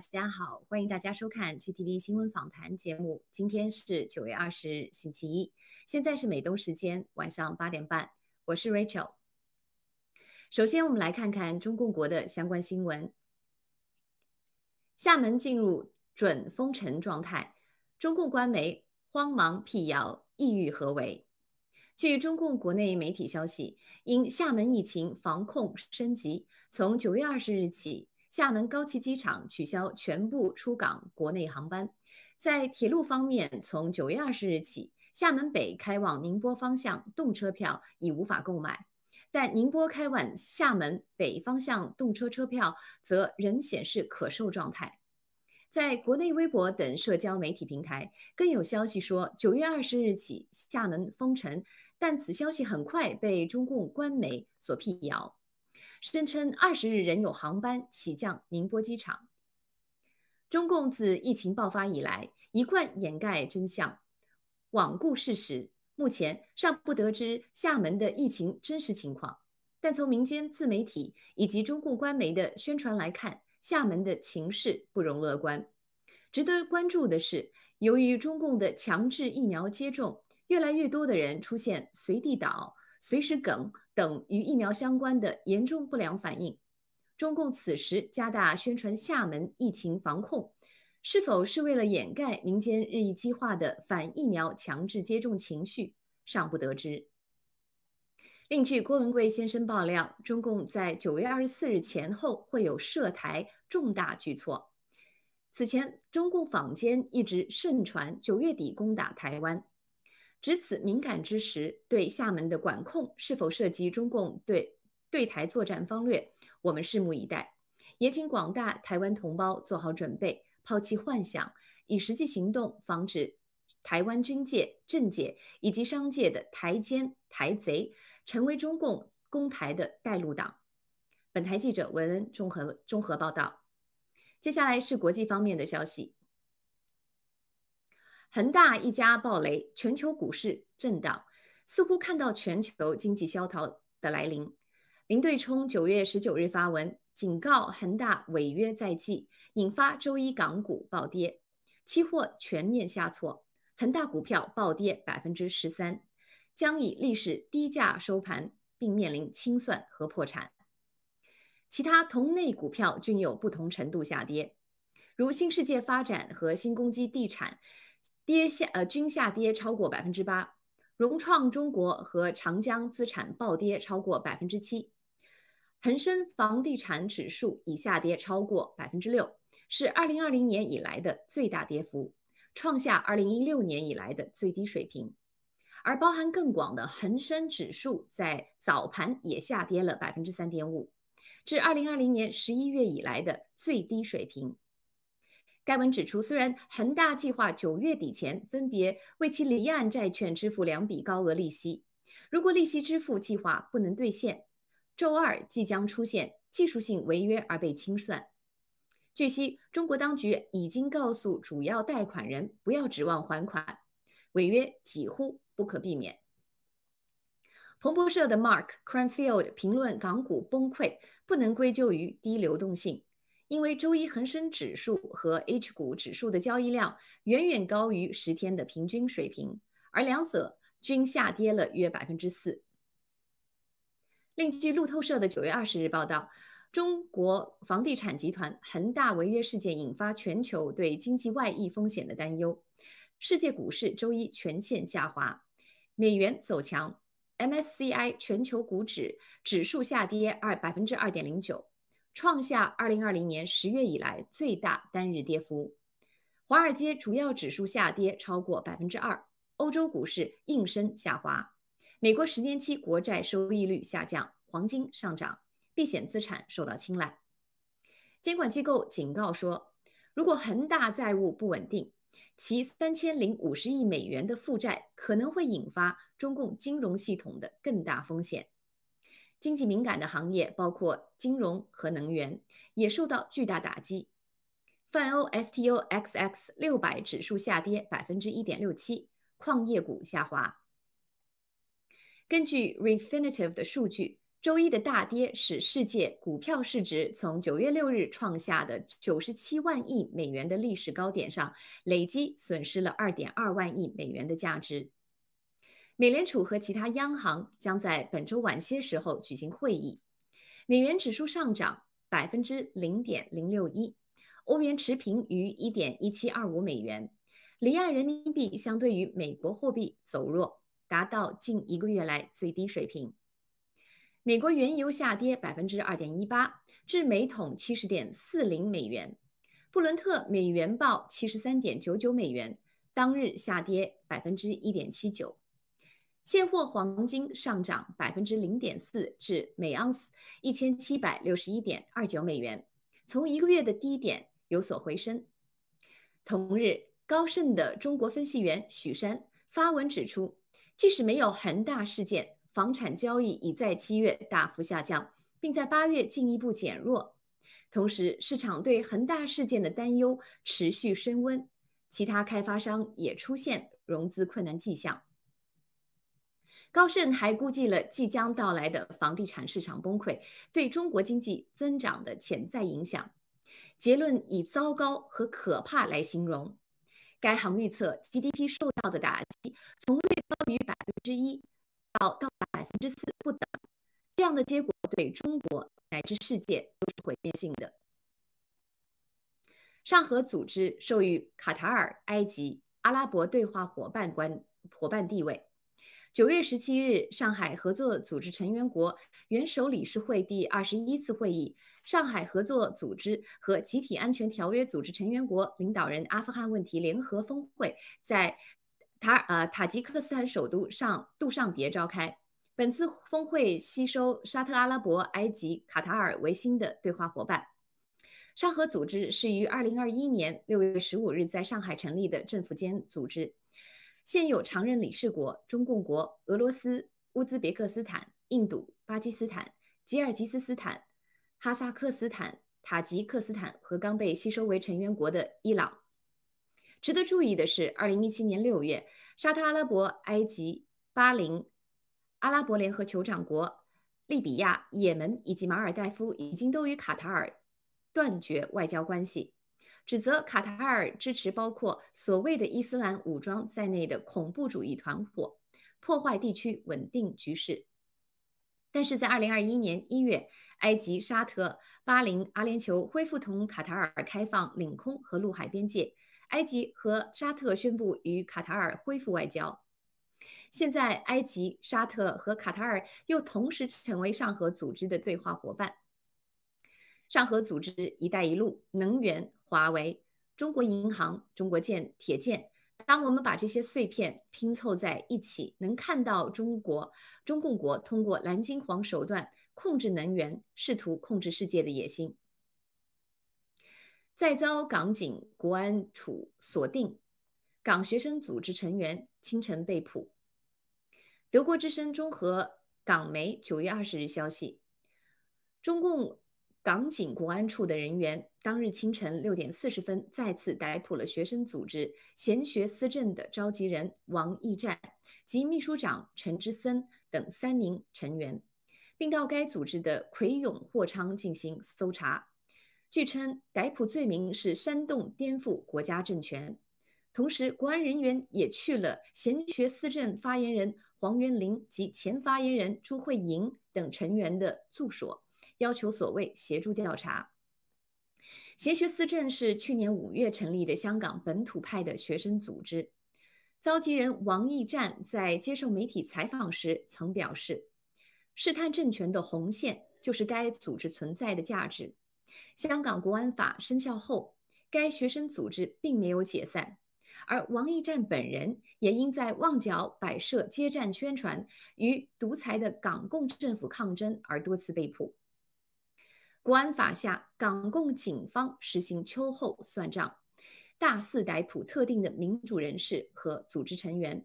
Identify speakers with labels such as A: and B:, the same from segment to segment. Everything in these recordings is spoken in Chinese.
A: 大家好，欢迎大家收看 GTV 新闻访谈节目。今天是九月二十日，星期一，现在是美东时间晚上八点半，我是 Rachel。首先，我们来看看中共国的相关新闻。厦门进入准封城状态，中共官媒慌忙辟谣，意欲何为？据中共国内媒体消息，因厦门疫情防控升级，从九月二十日起。厦门高崎机场取消全部出港国内航班。在铁路方面，从九月二十日起，厦门北开往宁波方向动车票已无法购买，但宁波开往厦门北方向动车车票则仍显示可售状态。在国内微博等社交媒体平台，更有消息说九月二十日起厦门封城，但此消息很快被中共官媒所辟谣。声称二十日仍有航班起降宁波机场。中共自疫情爆发以来，一贯掩盖真相，罔顾事实。目前尚不得知厦门的疫情真实情况，但从民间自媒体以及中共官媒的宣传来看，厦门的情势不容乐观。值得关注的是，由于中共的强制疫苗接种，越来越多的人出现随地倒。随时梗等与疫苗相关的严重不良反应，中共此时加大宣传厦门疫情防控，是否是为了掩盖民间日益激化的反疫苗强制接种情绪，尚不得知。另据郭文贵先生爆料，中共在九月二十四日前后会有涉台重大举措。此前，中共坊间一直盛传九月底攻打台湾。值此敏感之时，对厦门的管控是否涉及中共对对台作战方略，我们拭目以待。也请广大台湾同胞做好准备，抛弃幻想，以实际行动防止台湾军界、政界以及商界的台奸、台贼成为中共攻台的带路党。本台记者文恩综合综合报道。接下来是国际方面的消息。恒大一家暴雷，全球股市震荡，似乎看到全球经济萧条的来临。林对冲九月十九日发文警告恒大违约在即，引发周一港股暴跌，期货全面下挫，恒大股票暴跌百分之十三，将以历史低价收盘，并面临清算和破产。其他同类股票均有不同程度下跌，如新世界发展和新攻击地产。跌下呃均下跌超过百分之八，融创中国和长江资产暴跌超过百分之七，恒生房地产指数已下跌超过百分之六，是二零二零年以来的最大跌幅，创下二零一六年以来的最低水平。而包含更广的恒生指数在早盘也下跌了百分之三点五，至二零二零年十一月以来的最低水平。该文指出，虽然恒大计划九月底前分别为其离岸债券支付两笔高额利息，如果利息支付计划不能兑现，周二即将出现技术性违约而被清算。据悉，中国当局已经告诉主要贷款人不要指望还款，违约几乎不可避免。彭博社的 Mark Cranfield 评论港股崩溃不能归咎于低流动性。因为周一恒生指数和 H 股指数的交易量远远高于十天的平均水平，而两者均下跌了约百分之四。另据路透社的九月二十日报道，中国房地产集团恒大违约事件引发全球对经济外溢风险的担忧，世界股市周一全线下滑，美元走强，MSCI 全球股指指数下跌二百分之二点零九。创下二零二零年十月以来最大单日跌幅，华尔街主要指数下跌超过百分之二，欧洲股市应声下滑，美国十年期国债收益率下降，黄金上涨，避险资产受到青睐。监管机构警告说，如果恒大债务不稳定，其三千零五十亿美元的负债可能会引发中共金融系统的更大风险。经济敏感的行业包括金融和能源，也受到巨大打击。泛欧 STOXX 六百指数下跌百分之一点六七，矿业股下滑。根据 Refinitiv 的数据，周一的大跌使世界股票市值从九月六日创下的九十七万亿美元的历史高点上，累计损失了二点二万亿美元的价值。美联储和其他央行将在本周晚些时候举行会议。美元指数上涨百分之零点零六一，欧元持平于一点一七二五美元，离岸人民币相对于美国货币走弱，达到近一个月来最低水平。美国原油下跌百分之二点一八，至每桶七十点四零美元。布伦特美元报七十三点九九美元，当日下跌百分之一点七九。现货黄金上涨百分之零点四，至每盎司一千七百六十一点二九美元，从一个月的低点有所回升。同日，高盛的中国分析员许山发文指出，即使没有恒大事件，房产交易已在七月大幅下降，并在八月进一步减弱。同时，市场对恒大事件的担忧持续升温，其他开发商也出现融资困难迹象。高盛还估计了即将到来的房地产市场崩溃对中国经济增长的潜在影响，结论以糟糕和可怕来形容。该行预测 GDP 受到的打击从略高于百分之一到到百分之四不等，这样的结果对中国乃至世界都是毁灭性的。上合组织授予卡塔尔、埃及、阿拉伯对话伙伴关伙伴地位。九月十七日，上海合作组织成员国元首理事会第二十一次会议，上海合作组织和集体安全条约组织成员国领导人阿富汗问题联合峰会在塔呃塔吉克斯坦首都上杜尚别召开。本次峰会吸收沙特阿拉伯、埃及、卡塔尔为新的对话伙伴。上合组织是于二零二一年六月十五日在上海成立的政府间组织。现有常任理事国中共国、俄罗斯、乌兹别克斯坦、印度、巴基斯坦、吉尔吉斯斯坦、哈萨克斯坦、塔吉克斯坦和刚被吸收为成员国的伊朗。值得注意的是，二零一七年六月，沙特阿拉伯、埃及、巴林、阿拉伯联合酋长国、利比亚、也门以及马尔代夫已经都与卡塔尔断绝外交关系。指责卡塔尔支持包括所谓的伊斯兰武装在内的恐怖主义团伙，破坏地区稳定局势。但是在二零二一年一月，埃及、沙特、巴林、阿联酋恢复同卡塔尔开放领空和陆海边界，埃及和沙特宣布与卡塔尔恢复外交。现在，埃及、沙特和卡塔尔又同时成为上合组织的对话伙伴。上合组织“一带一路”能源。华为、中国银行、中国建、铁建，当我们把这些碎片拼凑在一起，能看到中国、中共国通过蓝金黄手段控制能源，试图控制世界的野心。再遭港警国安处锁定，港学生组织成员清晨被捕。德国之声综合港媒九月二十日消息，中共。港警国安处的人员当日清晨六点四十分再次逮捕了学生组织贤学思政的召集人王义战及秘书长陈之森等三名成员，并到该组织的奎勇货仓进行搜查。据称，逮捕罪名是煽动颠覆国家政权。同时，国安人员也去了贤学思政发言人黄元林及前发言人朱慧莹等成员的住所。要求所谓协助调查。协学思政是去年五月成立的香港本土派的学生组织。召集人王义战在接受媒体采访时曾表示：“试探政权的红线就是该组织存在的价值。”香港国安法生效后，该学生组织并没有解散，而王义战本人也因在旺角摆设接站宣传与独裁的港共政府抗争而多次被捕。国安法下，港共警方实行秋后算账，大肆逮捕特定的民主人士和组织成员。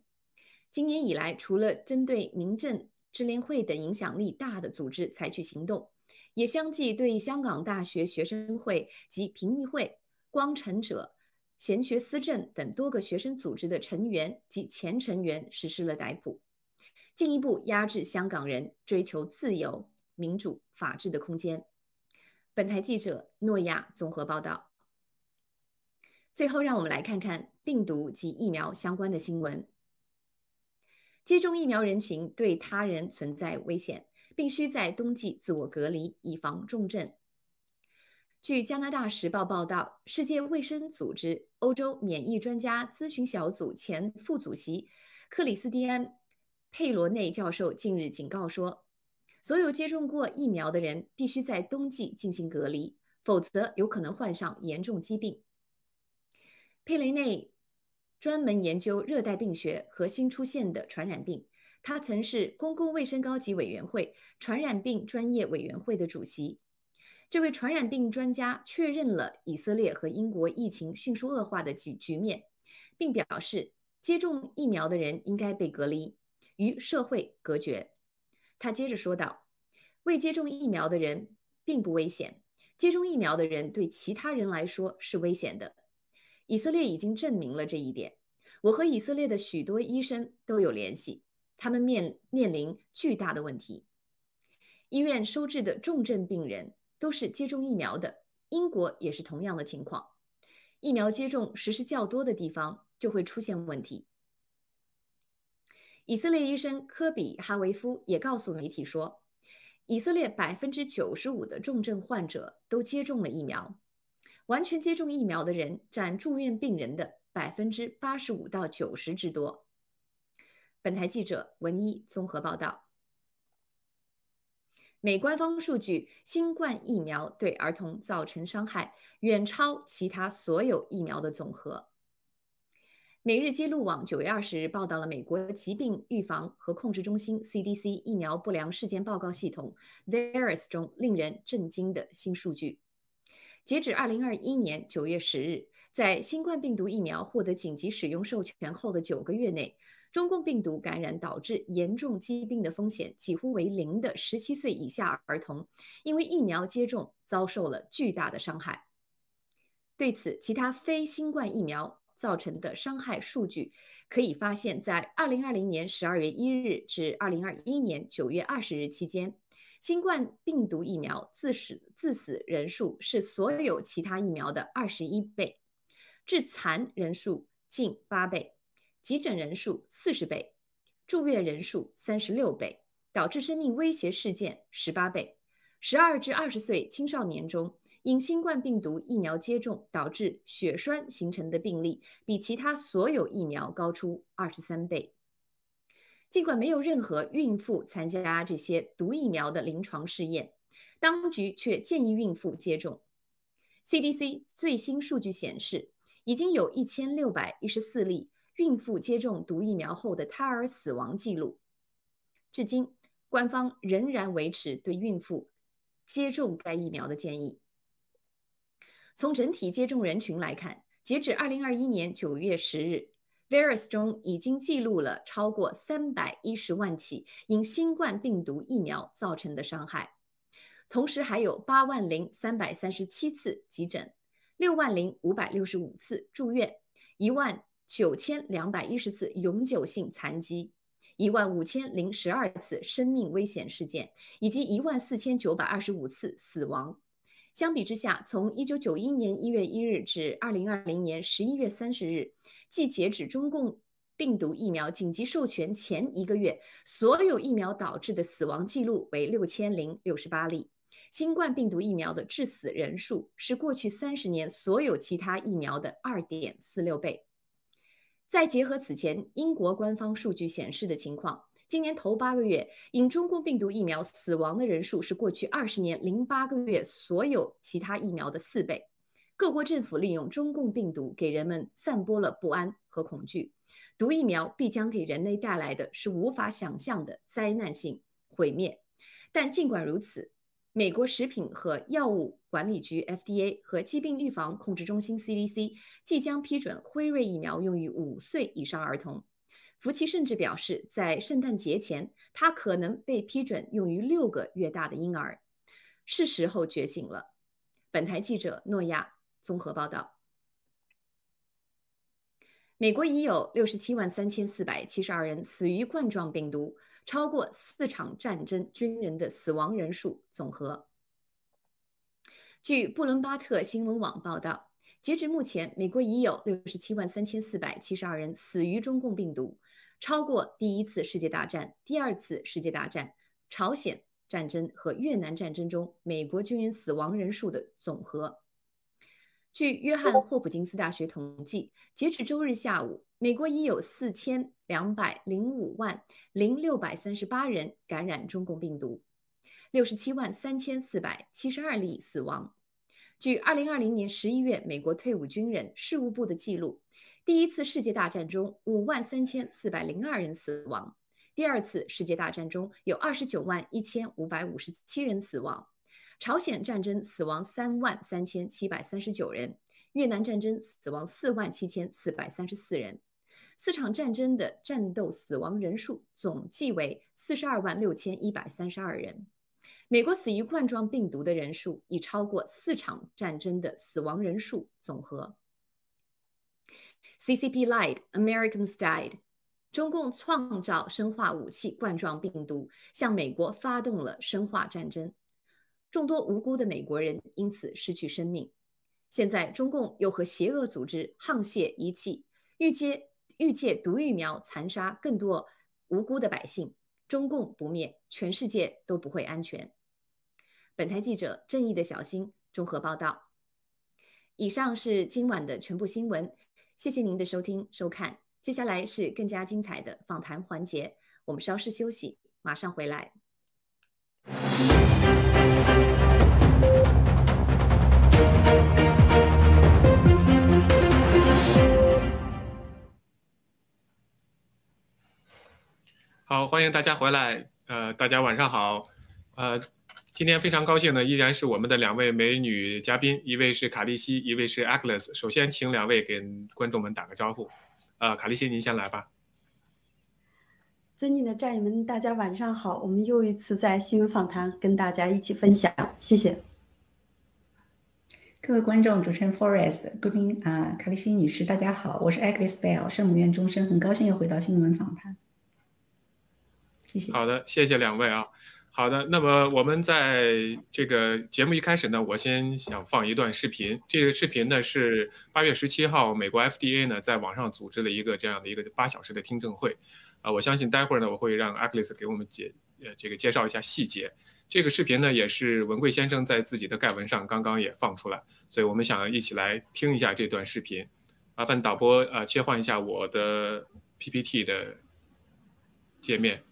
A: 今年以来，除了针对民政、支联会等影响力大的组织采取行动，也相继对香港大学学生会及评议会、光城者、贤学思政等多个学生组织的成员及前成员实施了逮捕，进一步压制香港人追求自由、民主、法治的空间。本台记者诺亚综合报道。最后，让我们来看看病毒及疫苗相关的新闻。接种疫苗人群对他人存在危险，并需在冬季自我隔离，以防重症。据加拿大时报报道，世界卫生组织欧洲免疫专家咨询小组前副主席克里斯蒂安·佩罗内教授近日警告说，所有接种过疫苗的人必须在冬季进行隔离，否则有可能患上严重疾病。佩雷内专门研究热带病学和新出现的传染病，他曾是公共卫生高级委员会传染病专业委员会的主席。这位传染病专家确认了以色列和英国疫情迅速恶化的局局面，并表示接种疫苗的人应该被隔离，与社会隔绝。他接着说道：“未接种疫苗的人并不危险，接种疫苗的人对其他人来说是危险的。以色列已经证明了这一点。我和以色列的许多医生都有联系，他们面面临巨大的问题。医院收治的重症病人。”都是接种疫苗的，英国也是同样的情况。疫苗接种实施较多的地方就会出现问题。以色列医生科比哈维夫也告诉媒体说，以色列百分之九十五的重症患者都接种了疫苗，完全接种疫苗的人占住院病人的百分之八十五到九十之多。本台记者文一综合报道。美官方数据，新冠疫苗对儿童造成伤害远超其他所有疫苗的总和。每日揭露网九月二十日报道了美国疾病预防和控制中心 （CDC） 疫苗不良事件报告系统 VAERS 中令人震惊的新数据。截止二零二一年九月十日，在新冠病毒疫苗获得紧急使用授权后的九个月内。中共病毒感染导致严重疾病的风险几乎为零的十七岁以下儿童，因为疫苗接种遭受了巨大的伤害。对此，其他非新冠疫苗造成的伤害数据可以发现，在二零二零年十二月一日至二零二一年九月二十日期间，新冠病毒疫苗致死致死人数是所有其他疫苗的二十一倍，致残人数近八倍。急诊人数四十倍，住院人数三十六倍，导致生命威胁事件十八倍。十二至二十岁青少年中，因新冠病毒疫苗接种导致血栓形成的病例，比其他所有疫苗高出二十三倍。尽管没有任何孕妇参加这些毒疫苗的临床试验，当局却建议孕妇接种。CDC 最新数据显示，已经有一千六百一十四例。孕妇接种毒疫苗后的胎儿死亡记录，至今官方仍然维持对孕妇接种该疫苗的建议。从整体接种人群来看，截止二零二一年九月十日，Virus 中已经记录了超过三百一十万起因新冠病毒疫苗造成的伤害，同时还有八万零三百三十七次急诊，六万零五百六十五次住院，一万。九千两百一十次永久性残疾，一万五千零十二次生命危险事件，以及一万四千九百二十五次死亡。相比之下，从一九九一年一月一日至二零二零年十一月三十日，即截止中共病毒疫苗紧急授权前一个月，所有疫苗导致的死亡记录为六千零六十八例。新冠病毒疫苗的致死人数是过去三十年所有其他疫苗的二点四六倍。再结合此前英国官方数据显示的情况，今年头八个月因中共病毒疫苗死亡的人数是过去二十年零八个月所有其他疫苗的四倍。各国政府利用中共病毒给人们散播了不安和恐惧，毒疫苗必将给人类带来的是无法想象的灾难性毁灭。但尽管如此，美国食品和药物管理局 （FDA） 和疾病预防控制中心 （CDC） 即将批准辉瑞疫苗用于五岁以上儿童。福奇甚至表示，在圣诞节前，他可能被批准用于六个月大的婴儿。是时候觉醒了。本台记者诺亚综合报道。美国已有六十七万三千四百七十二人死于冠状病毒。超过四场战争军人的死亡人数总和。据布伦巴特新闻网报道，截至目前，美国已有六十七万三千四百七十二人死于中共病毒，超过第一次世界大战、第二次世界大战、朝鲜战争和越南战争中美国军人死亡人数的总和。据约翰霍普金斯大学统计，截至周日下午，美国已有四千两百零五万零六百三十八人感染中共病毒，六十七万三千四百七十二例死亡。据二零二零年十一月美国退伍军人事务部的记录，第一次世界大战中五万三千四百零二人死亡，第二次世界大战中有二十九万一千五百五十七人死亡。朝鲜战争死亡三万三千七百三十九人，越南战争死亡四万七千四百三十四人，四场战争的战斗死亡人数总计为四十二万六千一百三十二人。美国死于冠状病毒的人数已超过四场战争的死亡人数总和。CCP lied, Americans died。中共创造生化武器冠状病毒，向美国发动了生化战争。众多无辜的美国人因此失去生命。现在，中共又和邪恶组织沆瀣一气，欲借欲借毒疫苗残杀更多无辜的百姓。中共不灭，全世界都不会安全。本台记者正义的小新综合报道。以上是今晚的全部新闻，谢谢您的收听收看。接下来是更加精彩的访谈环节，我们稍事休息，马上回来。
B: 好，欢迎大家回来。呃，大家晚上好。呃，今天非常高兴呢依然是我们的两位美女嘉宾，一位是卡利西，一位是 Agnes。首先，请两位给观众们打个招呼。呃，卡利西，您先来吧。
C: 尊敬的战友们，大家晚上好。我们又一次在新闻访谈跟大家一起分享，谢谢。
D: 各位观众、主持人 Forest、贵宾啊，卡利西女士，大家好，我是 Agnes Bell，圣母院终身，很高兴又回到新闻访谈。谢谢。
B: 好的，谢谢两位啊。好的，那么我们在这个节目一开始呢，我先想放一段视频。这个视频呢是八月十七号，美国 FDA 呢在网上组织了一个这样的一个八小时的听证会。啊，我相信待会儿呢，我会让 Aclis 给我们解呃这个介绍一下细节。这个视频呢，也是文贵先生在自己的盖文上刚刚也放出来，所以我们想一起来听一下这段视频。麻烦导播呃切换一下我的 PPT 的界面。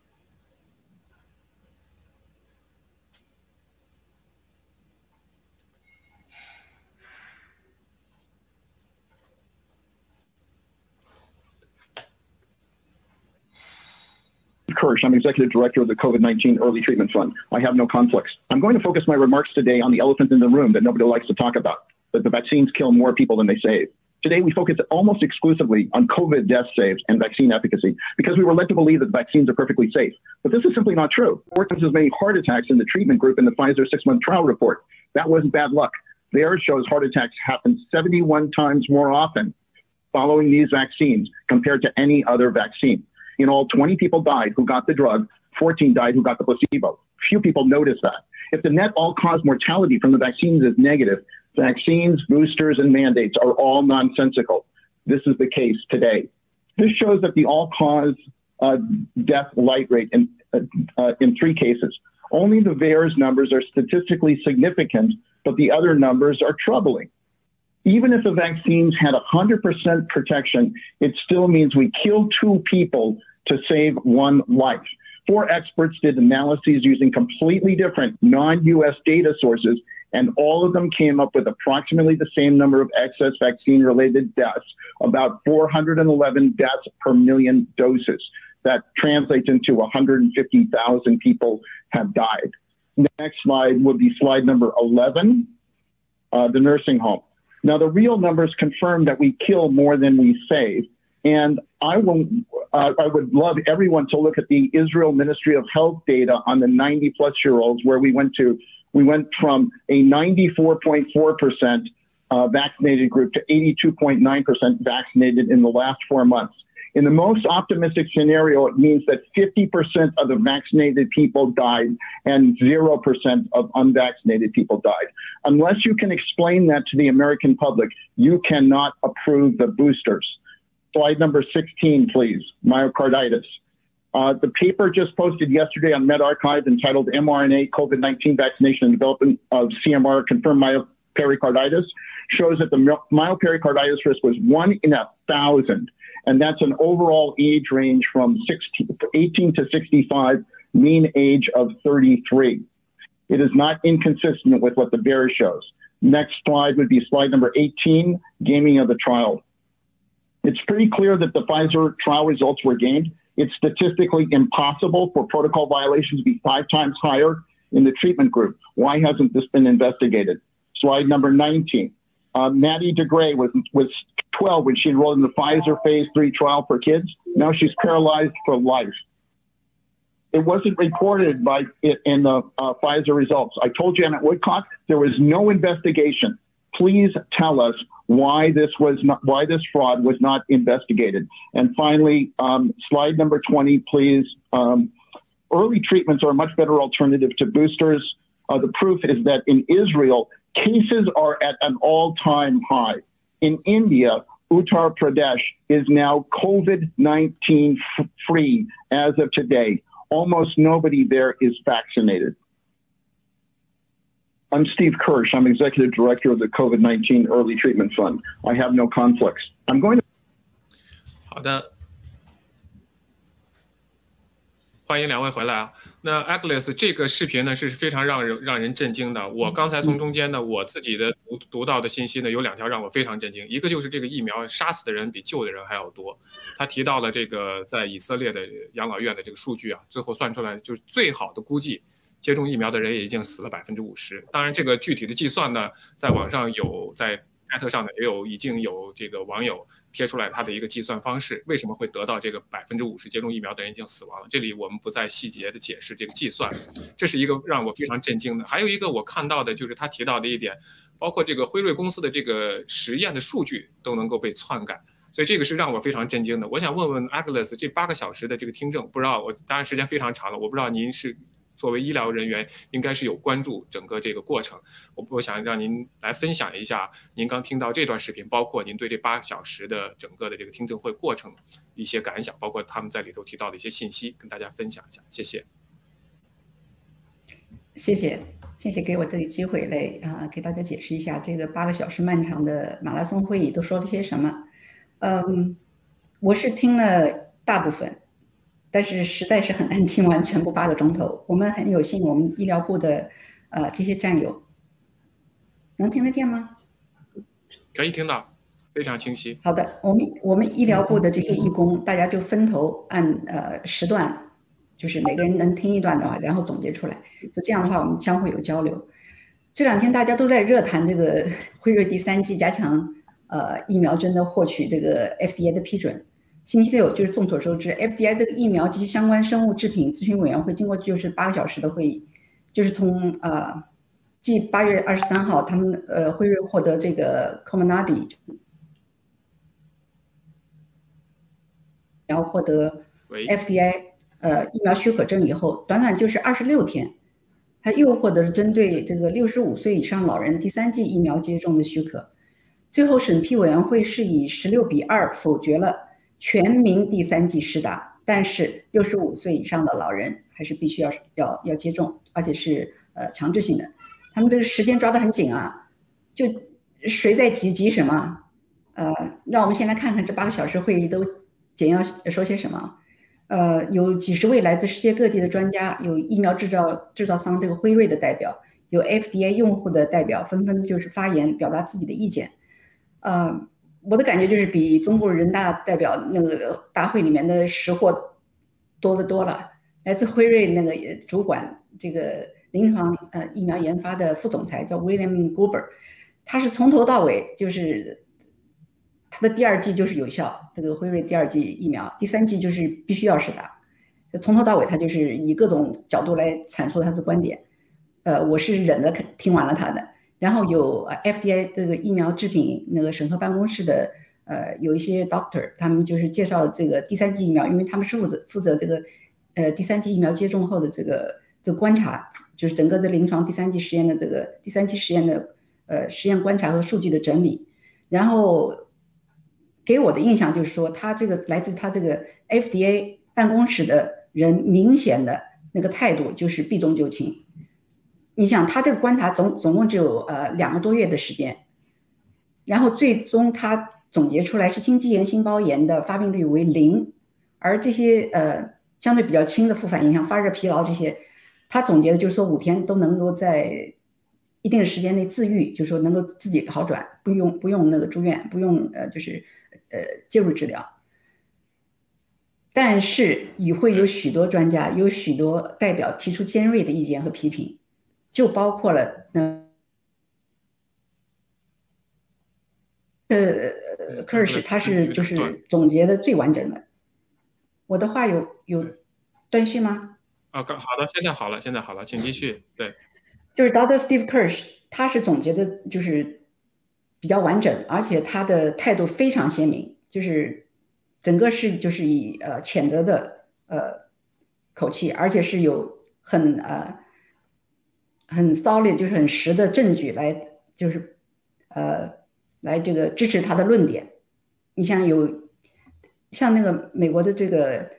E: Kirsch. I'm executive director of the COVID-19 Early Treatment Fund. I have no conflicts. I'm going to focus my remarks today on the elephant in the room that nobody likes to talk about, that the vaccines kill more people than they save. Today, we focus almost exclusively on COVID death saves and vaccine efficacy because we were led to believe that vaccines are perfectly safe. But this is simply not true. Four times as many heart attacks in the treatment group in the Pfizer six-month trial report. That wasn't bad luck. Theirs shows heart attacks happen 71 times more often following these vaccines compared to any other vaccine. In all, 20 people died who got the drug, 14 died who got the placebo. Few people noticed that. If the net all-cause mortality from the vaccines is negative, vaccines, boosters, and mandates are all nonsensical. This is the case today. This shows that the all-cause uh, death light rate in, uh, uh, in three cases. Only the VAERS numbers are statistically significant, but the other numbers are troubling even if the vaccines had 100% protection, it still means we killed two people to save one life. Four experts did analyses using completely different non-U.S. data sources, and all of them came up with approximately the same number of excess vaccine-related deaths, about 411 deaths per million doses. That translates into 150,000 people have died. Next slide would be slide number 11, uh, the nursing home. Now, the real numbers confirm that we kill more than we save. And I will, uh, I would love everyone to look at the Israel Ministry of Health data on the 90 plus year olds, where we went to, we went from a 94.4% uh, vaccinated group to 82.9% vaccinated in the last four months. In the most optimistic scenario, it means that 50% of the vaccinated people died and 0% of unvaccinated people died. Unless you can explain that to the American public, you cannot approve the boosters. Slide number 16, please. Myocarditis. Uh, the paper just posted yesterday on medRxiv entitled mRNA COVID-19 Vaccination and Development of CMR Confirmed Myopericarditis shows that the myopericarditis risk was one in a thousand. And that's an overall age range from 16, 18 to 65, mean age of 33. It is not inconsistent with what the VAERS shows. Next slide would be slide number 18, gaming of the trial. It's pretty clear that the Pfizer trial results were gamed. It's statistically impossible for protocol violations to be five times higher in the treatment group. Why hasn't this been investigated? Slide number 19. Uh, Maddie DeGray was, was 12 when she enrolled in the Pfizer phase three trial for kids. Now she's paralyzed for life. It wasn't reported by it in the uh, Pfizer results. I told Janet Woodcock there was no investigation. Please tell us why this was not why this fraud was not investigated. And finally, um, slide number 20, please. Um, early treatments are a much better alternative to boosters. Uh, the proof is that in Israel, cases are at an all-time high. In India, Uttar Pradesh is now COVID-19 free as of today. Almost nobody there is vaccinated. I'm Steve Kirsch. I'm executive director of the COVID-19 Early Treatment Fund. I have no conflicts. I'm going to.
B: 好的，欢迎两位回来啊。那 a g l e s 这个视频呢是非常让人让人震惊的。我刚才从中间呢，我自己的读读到的信息呢，有两条让我非常震惊。一个就是这个疫苗杀死的人比救的人还要多。他提到了这个在以色列的养老院的这个数据啊，最后算出来就是最好的估计。接种疫苗的人也已经死了百分之五十。当然，这个具体的计算呢，在网上有，在艾艾特上的也有已经有这个网友贴出来他的一个计算方式，为什么会得到这个百分之五十接种疫苗的人已经死亡了？这里我们不再细节的解释这个计算，这是一个让我非常震惊的。还有一个我看到的就是他提到的一点，包括这个辉瑞公司的这个实验的数据都能够被篡改，所以这个是让我非常震惊的。我想问问 Agnes，这八个小时的这个听证，不知道我当然时间非常长了，我不知道您是。作为医疗人员，应该是有关注整个这个过程。我我想让您来分享一下您刚听到这段视频，包括您对这八个小时的整个的这个听证会过程一些感想，包括他们在里头提到的一些信息，跟大家分享一下。谢谢。
D: 谢谢，谢谢给我这个机会来啊，给大家解释一下这个八个小时漫长的马拉松会议都说了些什么。嗯，我是听了大部分。但是实在是很难听完全部八个钟头。我们很有幸，我们医疗部的呃这些战友能听得见吗？
B: 可以听到，非常清晰。
D: 好的，我们我们医疗部的这些义工，大家就分头按呃时段，就是每个人能听一段的话，然后总结出来。就这样的话，我们相互有交流。这两天大家都在热谈这个 辉瑞第三剂加强呃疫苗针的获取这个 FDA 的批准。星期六就是众所周知，FDI 这个疫苗及其相关生物制品咨询委员会经过就是八个小时的会议，就是从呃，继八月二十三号他们呃辉瑞获得这个 Comirnaty，然后获得 FDI 呃疫苗许可证以后，短短就是二十六天，他又获得了针对这个六十五岁以上老人第三剂疫苗接种的许可，最后审批委员会是以十六比二否决了。全民第三剂施打，但是六十五岁以上的老人还是必须要要要接种，而且是呃强制性的。他们这个时间抓得很紧啊，就谁在急急什么？呃，让我们先来看看这八个小时会议都简要说些什么。呃，有几十位来自世界各地的专家，有疫苗制造制造商这个辉瑞的代表，有 FDA 用户的代表，纷纷就是发言表达自己的意见。呃。我的感觉就是比中国人大代表那个大会里面的识货多得多了。来自辉瑞那个主管这个临床呃疫苗研发的副总裁叫 William Gruber，他是从头到尾就是他的第二季就是有效，这个辉瑞第二季疫苗，第三季就是必须要试打，从头到尾他就是以各种角度来阐述他的观点。呃，我是忍着听完了他的。然后有 FDA 这个疫苗制品那个审核办公室的呃有一些 doctor 他们就是介绍这个第三剂疫苗，因为他们是负责负责这个呃第三剂疫苗接种后的这个这个观察，就是整个的临床第三剂实验的这个第三期实验的呃实验观察和数据的整理，然后给我的印象就是说，他这个来自他这个 FDA 办公室的人明显的那个态度就是避重就轻。你想，他这个观察总总共只有呃两个多月的时间，然后最终他总结出来是心肌炎、心包炎的发病率为零，而这些呃相对比较轻的副反应，像发热、疲劳这些，他总结的就是说五天都能够在一定的时间内自愈，就是说能够自己好转，不用不用那个住院，不用呃就是呃介入治疗。但是与会有许多专家，有许多代表提出尖锐的意见和批评。就包括了那呃科尔什，他是就是总结的最完整的。我的话有有断续吗？
B: 啊，好的，现在好了，现在好了，请继续。对，
D: 就是 Doctor Steve Kirsch，他是总结的，就是比较完整，而且他的态度非常鲜明，就是整个是就是以呃谴责的呃口气，而且是有很呃。很 solid，就是很实的证据来，就是呃，来这个支持他的论点。你像有像那个美国的这个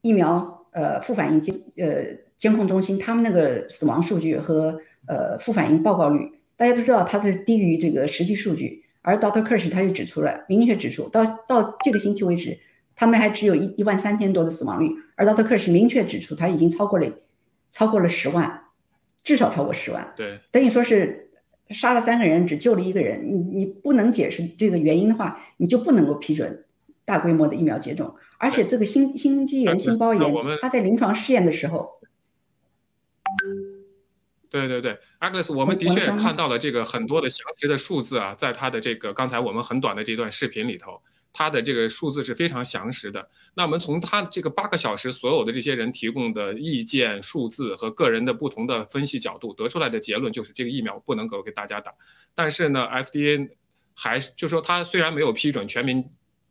D: 疫苗呃副反应监呃监控中心，他们那个死亡数据和呃副反应报告率，大家都知道它是低于这个实际数据。而 Dr. Kirsch 他就指出了，明确指出，到到这个星期为止，他们还只有一一万三千多的死亡率，而 Dr. Kirsch 明确指出，他已经超过了超过了十万。至少超过十万，
B: 对，
D: 等于说是杀了三个人，只救了一个人。你你不能解释这个原因的话，你就不能够批准大规模的疫苗接种。而且这个心心肌炎、心包炎，它在临床试验的时候，
B: 对对对，Alex，我们的确看到了这个很多的详实的数字啊，在他的这个刚才我们很短的这段视频里头。他的这个数字是非常详实的。那我们从他这个八个小时所有的这些人提供的意见、数字和个人的不同的分析角度得出来的结论就是，这个疫苗不能够给大家打。但是呢，FDA 还就说他虽然没有批准全民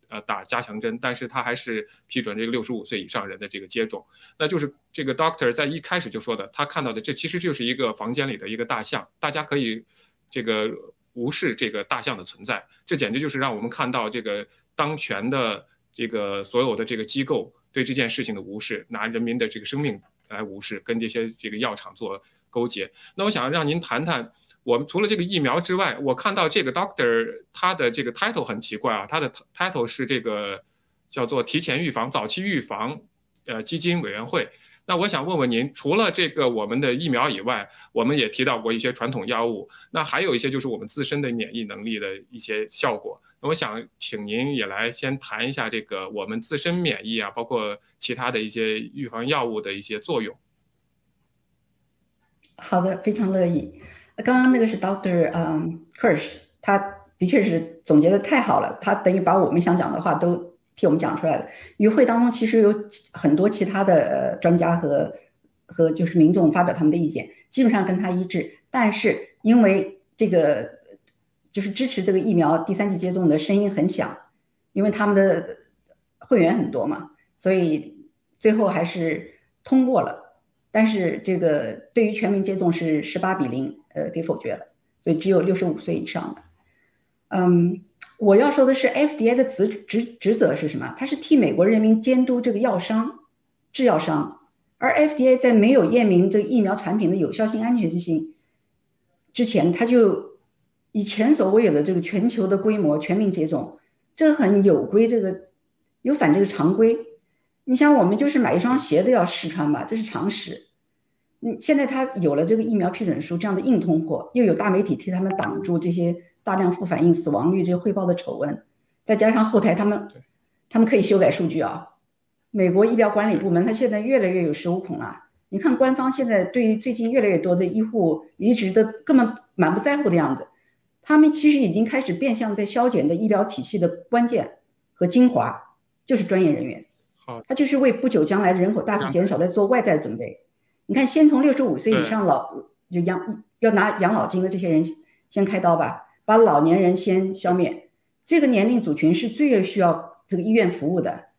B: 呃打加强针，但是他还是批准这个六十五岁以上人的这个接种。那就是这个 doctor 在一开始就说的，他看到的这其实就是一个房间里的一个大象，大家可以这个无视这个大象的存在。这简直就是让我们看到这个。当权的这个所有的这个机构对这件事情的无视，拿人民的这个生命来无视，跟这些这个药厂做勾结。那我想让您谈谈，我们除了这个疫苗之外，我看到这个 doctor 他的这个 title 很奇怪啊，他的 title 是这个叫做提前预防、早期预防呃基金委员会。那我想问问您，除了这个我们的疫苗以外，我们也提到过一些传统药物，那还有一些就是我们自身的免疫能力的一些效果。那我想请您也来先谈一下这个我们自身免疫啊，包括其他的一些预防药物的一些作用。
D: 好的，非常乐意。刚刚那个是 Doctor 嗯 Kirsch，他的确是总结的太好了，他等于把我们想讲的话都。替我们讲出来了。与会当中其实有很多其他的专家和和就是民众发表他们的意见，基本上跟他一致。但是因为这个就是支持这个疫苗第三剂接种的声音很响，因为他们的会员很多嘛，所以最后还是通过了。但是这个对于全民接种是十八比零，呃，给否决了。所以只有六十五岁以上的，嗯。我要说的是，FDA 的职职职责是什么？它是替美国人民监督这个药商、制药商，而 FDA 在没有验明这个疫苗产品的有效性、安全性之前，它就以前所未有的这个全球的规模全民接种，这很有规，这个有反这个常规。你想，我们就是买一双鞋都要试穿吧，这是常识。嗯，现在它有了这个疫苗批准书这样的硬通货，又有大媒体替他们挡住这些。大量副反应、死亡率这汇报的丑闻，再加上后台他们，他们可以修改数据啊。美国医疗管理部门他现在越来越有恃无恐了。你看官方现在对最近越来越多的医护离职的根本满不在乎的样子，他们其实已经开始变相在削减的医疗体系的关键和精华，就是专业人员。
B: 好，
D: 他就是为不久将来的人口大幅减少在做外在准备。你看，先从六十五岁以上老就养要拿养老金的这些人先开刀吧。把老年人先消灭，这个年龄组群是最需要这个医院服务的，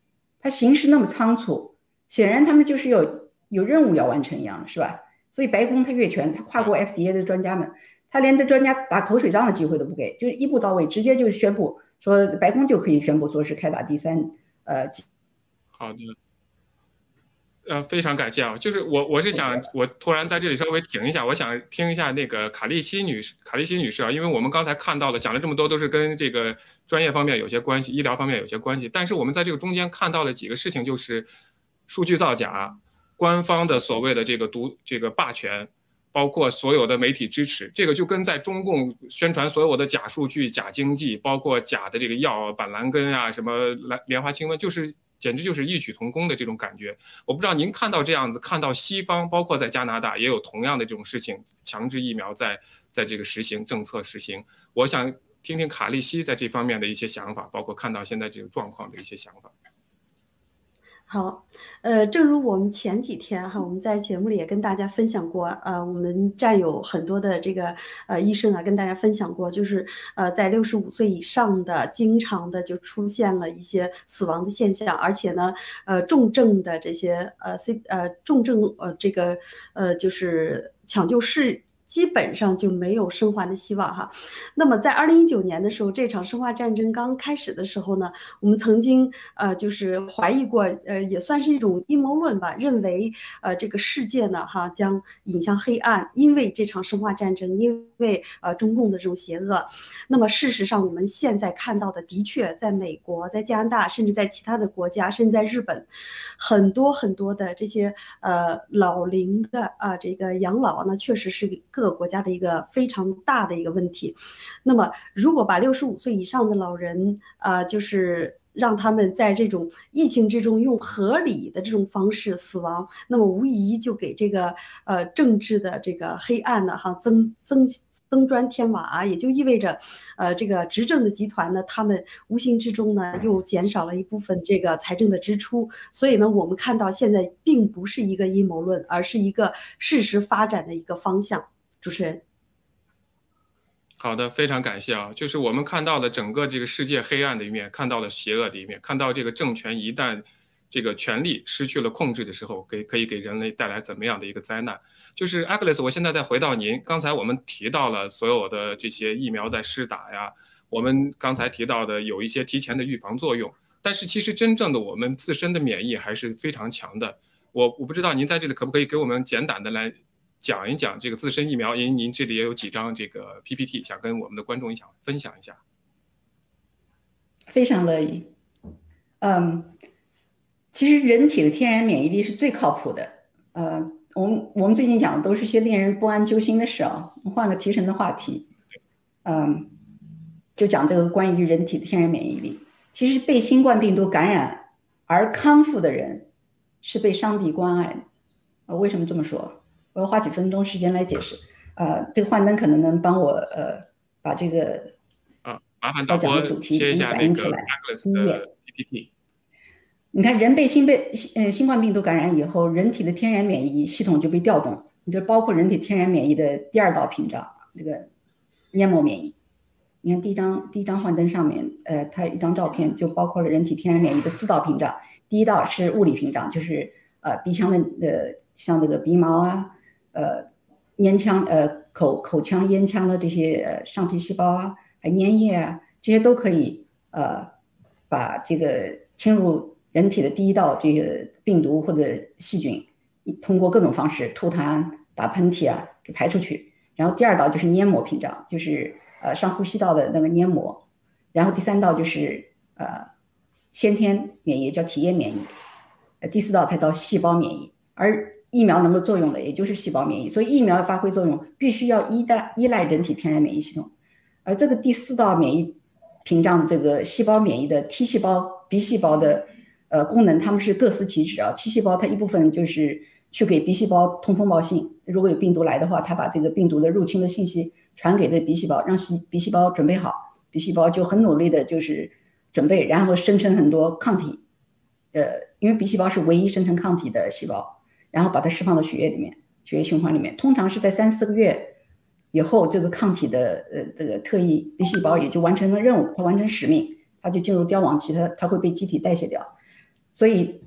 D: 他行事那么仓促，显然他们就是有有任务要完成一样的，是吧？所以白宫他越权，他跨过 FDA 的专家们，他连这专家打口水仗的机会都不给，就是一步到位，直接就宣布说白宫就可以宣布说是开打第三呃。
B: 好的。呃，非常感谢啊！就是我，我是想，我突然在这里稍微停一下，我想听一下那个卡利西女士，卡利西女士啊，因为我们刚才看到了，讲了这么多，都是跟这个专业方面有些关系，医疗方面有些关系，但是我们在这个中间看到了几个事情，就是数据造假，官方的所谓的这个独这个霸权，包括所有的媒体支持，这个就跟在中共宣传所有的假数据、假经济，包括假的这个药板蓝根啊，什么蓝莲花清瘟，就是。简直就是异曲同工的这种感觉。我不知道您看到这样子，看到西方，包括在加拿大也有同样的这种事情，强制疫苗在在这个实行政策实行。我想听听卡利西在这方面的一些想法，包括看到现在这个状况的一些想法。
C: 好，呃，正如我们前几天哈，我们在节目里也跟大家分享过，呃，我们站有很多的这个呃医生啊，跟大家分享过，就是呃，在六十五岁以上的，经常的就出现了一些死亡的现象，而且呢，呃，重症的这些呃 C 呃重症呃这个呃就是抢救室。基本上就没有生还的希望哈。那么在二零一九年的时候，这场生化战争刚开始的时候呢，我们曾经呃就是怀疑过，呃也算是一种阴谋论吧，认为呃这个世界呢哈将引向黑暗，因为这场生化战争，因为呃中共的这种邪恶。那么事实上，我们现在看到的，的确在美国、在加拿大，甚至在其他的国家，甚至在日本，很多很多的这些呃老龄的啊这个养老呢，确实是。各个国家的一个非常大的一个问题，那么如果把六十五岁以上的老人，啊，就是让他们在这种疫情之中用合理的这种方式死亡，那么无疑就给这个呃政治的这个黑暗呢，哈增增增砖添瓦，也就意味着，呃，这个执政的集团呢，他们无形之中呢又减少了一部分这个财政的支出，所以呢，我们看到现在并不是一个阴谋论，而是一个事实发展的一个方向。主持人，
B: 好的，非常感谢啊！就是我们看到了整个这个世界黑暗的一面，看到了邪恶的一面，看到这个政权一旦这个权力失去了控制的时候，给可以给人类带来怎么样的一个灾难？就是 Agnes，我现在再回到您，刚才我们提到了所有的这些疫苗在施打呀，我们刚才提到的有一些提前的预防作用，但是其实真正的我们自身的免疫还是非常强的。我我不知道您在这里可不可以给我们简短的来。讲一讲这个自身疫苗，因为您这里也有几张这个 PPT，想跟我们的观众一起分享一下。
D: 非常乐意。嗯，其实人体的天然免疫力是最靠谱的。呃，我们我们最近讲的都是些令人不安揪心的事啊。换个提神的话题，嗯，就讲这个关于人体的天然免疫力。其实被新冠病毒感染而康复的人，是被上帝关爱的。呃，为什么这么说？我要花几分钟时间来解释，呃，这个幻灯可能能帮我呃把这个
B: 啊，麻烦导播切一下那个
D: 第一页 PPT。你看，人被新被呃新冠病毒感染以后，人体的天然免疫系统就被调动，你就包括人体天然免疫的第二道屏障，这个黏膜免疫。你看第一张第一张幻灯上面，呃，它一张照片就包括了人体天然免疫的四道屏障。第一道是物理屏障，就是呃鼻腔的呃像这个鼻毛啊。呃，咽腔、呃口口腔、咽腔的这些上皮细胞啊，还粘液啊，这些都可以呃把这个侵入人体的第一道这个病毒或者细菌，通过各种方式吐痰、打喷嚏啊给排出去。然后第二道就是黏膜屏障，就是呃上呼吸道的那个黏膜。然后第三道就是呃先天免疫，叫体液免疫。呃第四道才到细胞免疫，而疫苗能够作用的，也就是细胞免疫，所以疫苗要发挥作用，必须要依赖依赖人体天然免疫系统。而这个第四道免疫屏障，这个细胞免疫的 T 细胞、B 细胞的呃功能，它们是各司其职啊。T 细胞它一部分就是去给 B 细胞通风报信，如果有病毒来的话，它把这个病毒的入侵的信息传给这 B 细胞，让细 B 细胞准备好，B 细胞就很努力的就是准备，然后生成很多抗体。呃，因为 B 细胞是唯一生成抗体的细胞。然后把它释放到血液里面，血液循环里面，通常是在三四个月以后，这个抗体的呃这个特异 B 细胞也就完成了任务，它完成使命，它就进入凋亡期，它它会被机体代谢掉。所以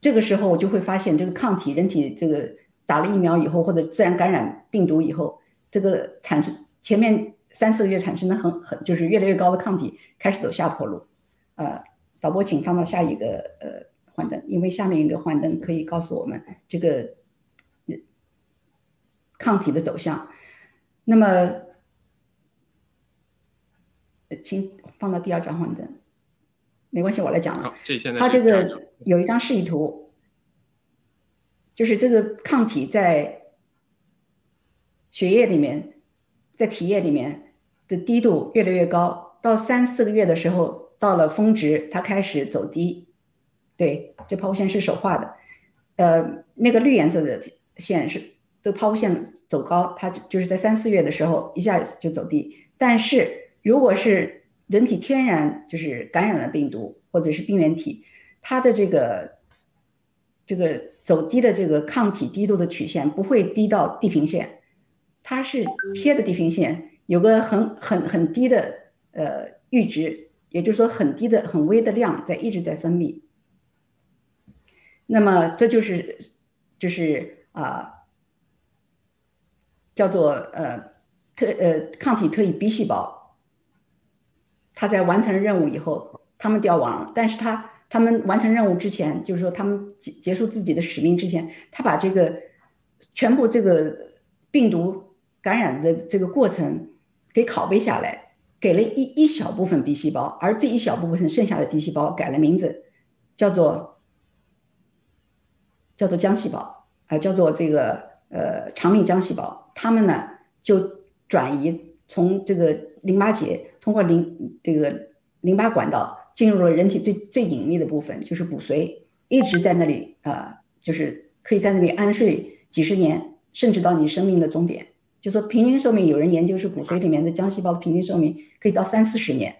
D: 这个时候我就会发现，这个抗体人体这个打了疫苗以后，或者自然感染病毒以后，这个产生前面三四个月产生的很很就是越来越高的抗体开始走下坡路。呃，导播请放到下一个呃幻灯，因为下面一个幻灯可以告诉我们这个抗体的走向。那么，请放到第二张幻灯，没关系，我来讲了。
B: 这现在
D: 它这个有一张示意图，就是这个抗体在血液里面，在体液里面的低度越来越高，到三四个月的时候，到了峰值，它开始走低。对，这抛物线是手画的，呃，那个绿颜色的线是。这抛物线走高，它就是在三四月的时候一下就走低。但是如果是人体天然就是感染了病毒或者是病原体，它的这个这个走低的这个抗体低度的曲线不会低到地平线，它是贴的地平线，有个很很很低的呃阈值，也就是说很低的很微的量在一直在分泌。那么这就是就是啊。叫做呃特呃抗体特异 B 细胞，它在完成任务以后，他们凋亡了。但是它他们完成任务之前，就是说他们结结束自己的使命之前，他把这个全部这个病毒感染的这个过程给拷贝下来，给了一一小部分 B 细胞，而这一小部分剩下的 B 细胞改了名字，叫做叫做浆细胞啊，叫做这个呃长命浆细胞。他们呢就转移从这个淋巴结通过淋这个淋巴管道进入了人体最最隐秘的部分，就是骨髓，一直在那里啊，就是可以在那里安睡几十年，甚至到你生命的终点。就说平均寿命，有人研究是骨髓里面的浆细胞的平均寿命可以到三四十年。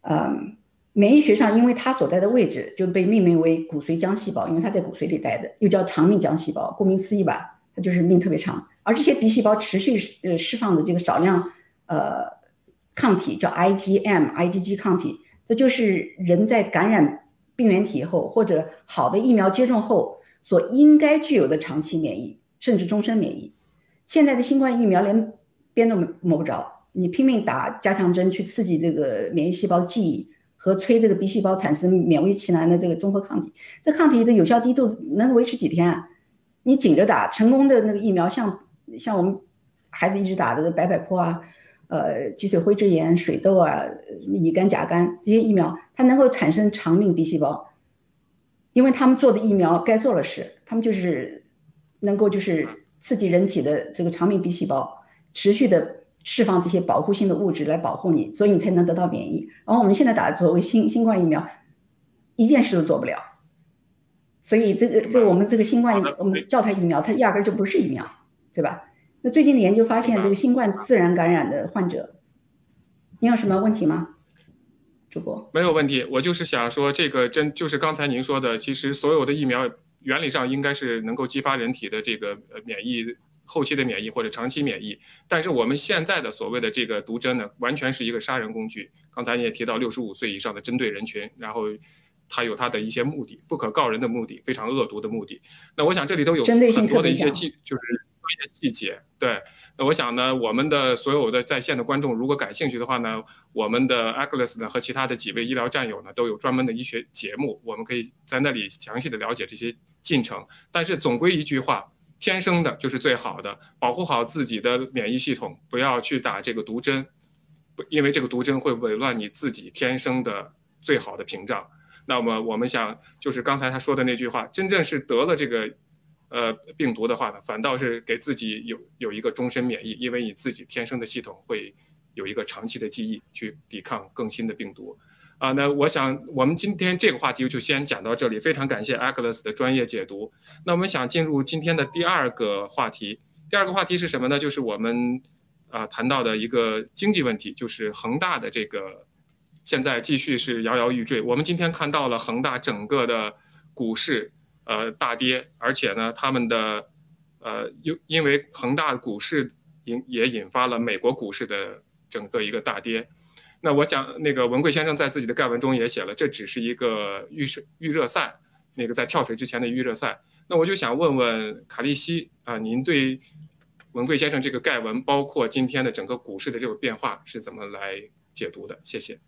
D: 嗯，免疫学上，因为它所在的位置就被命名为骨髓浆细胞，因为它在骨髓里待的，又叫长命浆细胞。顾名思义吧，它就是命特别长。而这些 B 细胞持续呃释放的这个少量呃抗体叫 IgM、IgG 抗体，这就是人在感染病原体后或者好的疫苗接种后所应该具有的长期免疫，甚至终身免疫。现在的新冠疫苗连边都摸不着，你拼命打加强针去刺激这个免疫细胞记忆和催这个 B 细胞产生勉为其难的这个综合抗体，这抗体的有效低度能维持几天啊？你紧着打，成功的那个疫苗像。像我们孩子一直打的白百破啊，呃，脊髓灰质炎、水痘啊，乙肝、甲肝这些疫苗，它能够产生长命 B 细胞，因为他们做的疫苗该做的事，他们就是能够就是刺激人体的这个长命 B 细胞，持续的释放这些保护性的物质来保护你，所以你才能得到免疫。然后我们现在打的所谓新新冠疫苗，一件事都做不了，所以这个这我们这个新冠我们叫它疫苗，它压根就不是疫苗。对吧？那最近的研究发现，这个新冠自然感染的患者，你有什么问题吗？主播
B: 没有问题，我就是想说，这个真就是刚才您说的，其实所有的疫苗原理上应该是能够激发人体的这个呃免疫后期的免疫或者长期免疫，但是我们现在的所谓的这个毒针呢，完全是一个杀人工具。刚才你也提到六十五岁以上的针对人群，然后它有它的一些目的，不可告人的目的，非常恶毒的目的。那我想这里头有很多的一些技，就是。一些细节，对，那我想呢，我们的所有的在线的观众如果感兴趣的话呢，我们的 a g l e s 呢和其他的几位医疗战友呢都有专门的医学节目，我们可以在那里详细的了解这些进程。但是总归一句话，天生的就是最好的，保护好自己的免疫系统，不要去打这个毒针，不，因为这个毒针会紊乱你自己天生的最好的屏障。那么我们想，就是刚才他说的那句话，真正是得了这个。呃，病毒的话呢，反倒是给自己有有一个终身免疫，因为你自己天生的系统会有一个长期的记忆去抵抗更新的病毒。啊，那我想我们今天这个话题就先讲到这里，非常感谢 Agnes 的专业解读。那我们想进入今天的第二个话题，第二个话题是什么呢？就是我们啊谈到的一个经济问题，就是恒大的这个现在继续是摇摇欲坠。我们今天看到了恒大整个的股市。呃，大跌，而且呢，他们的呃，因因为恒大股市引也引发了美国股市的整个一个大跌。那我想，那个文贵先生在自己的概文中也写了，这只是一个预热预热赛，那个在跳水之前的预热赛。那我就想问问卡利西啊，您对文贵先生这个概文，包括今天的整个股市的这个变化是怎么来解读的？谢谢。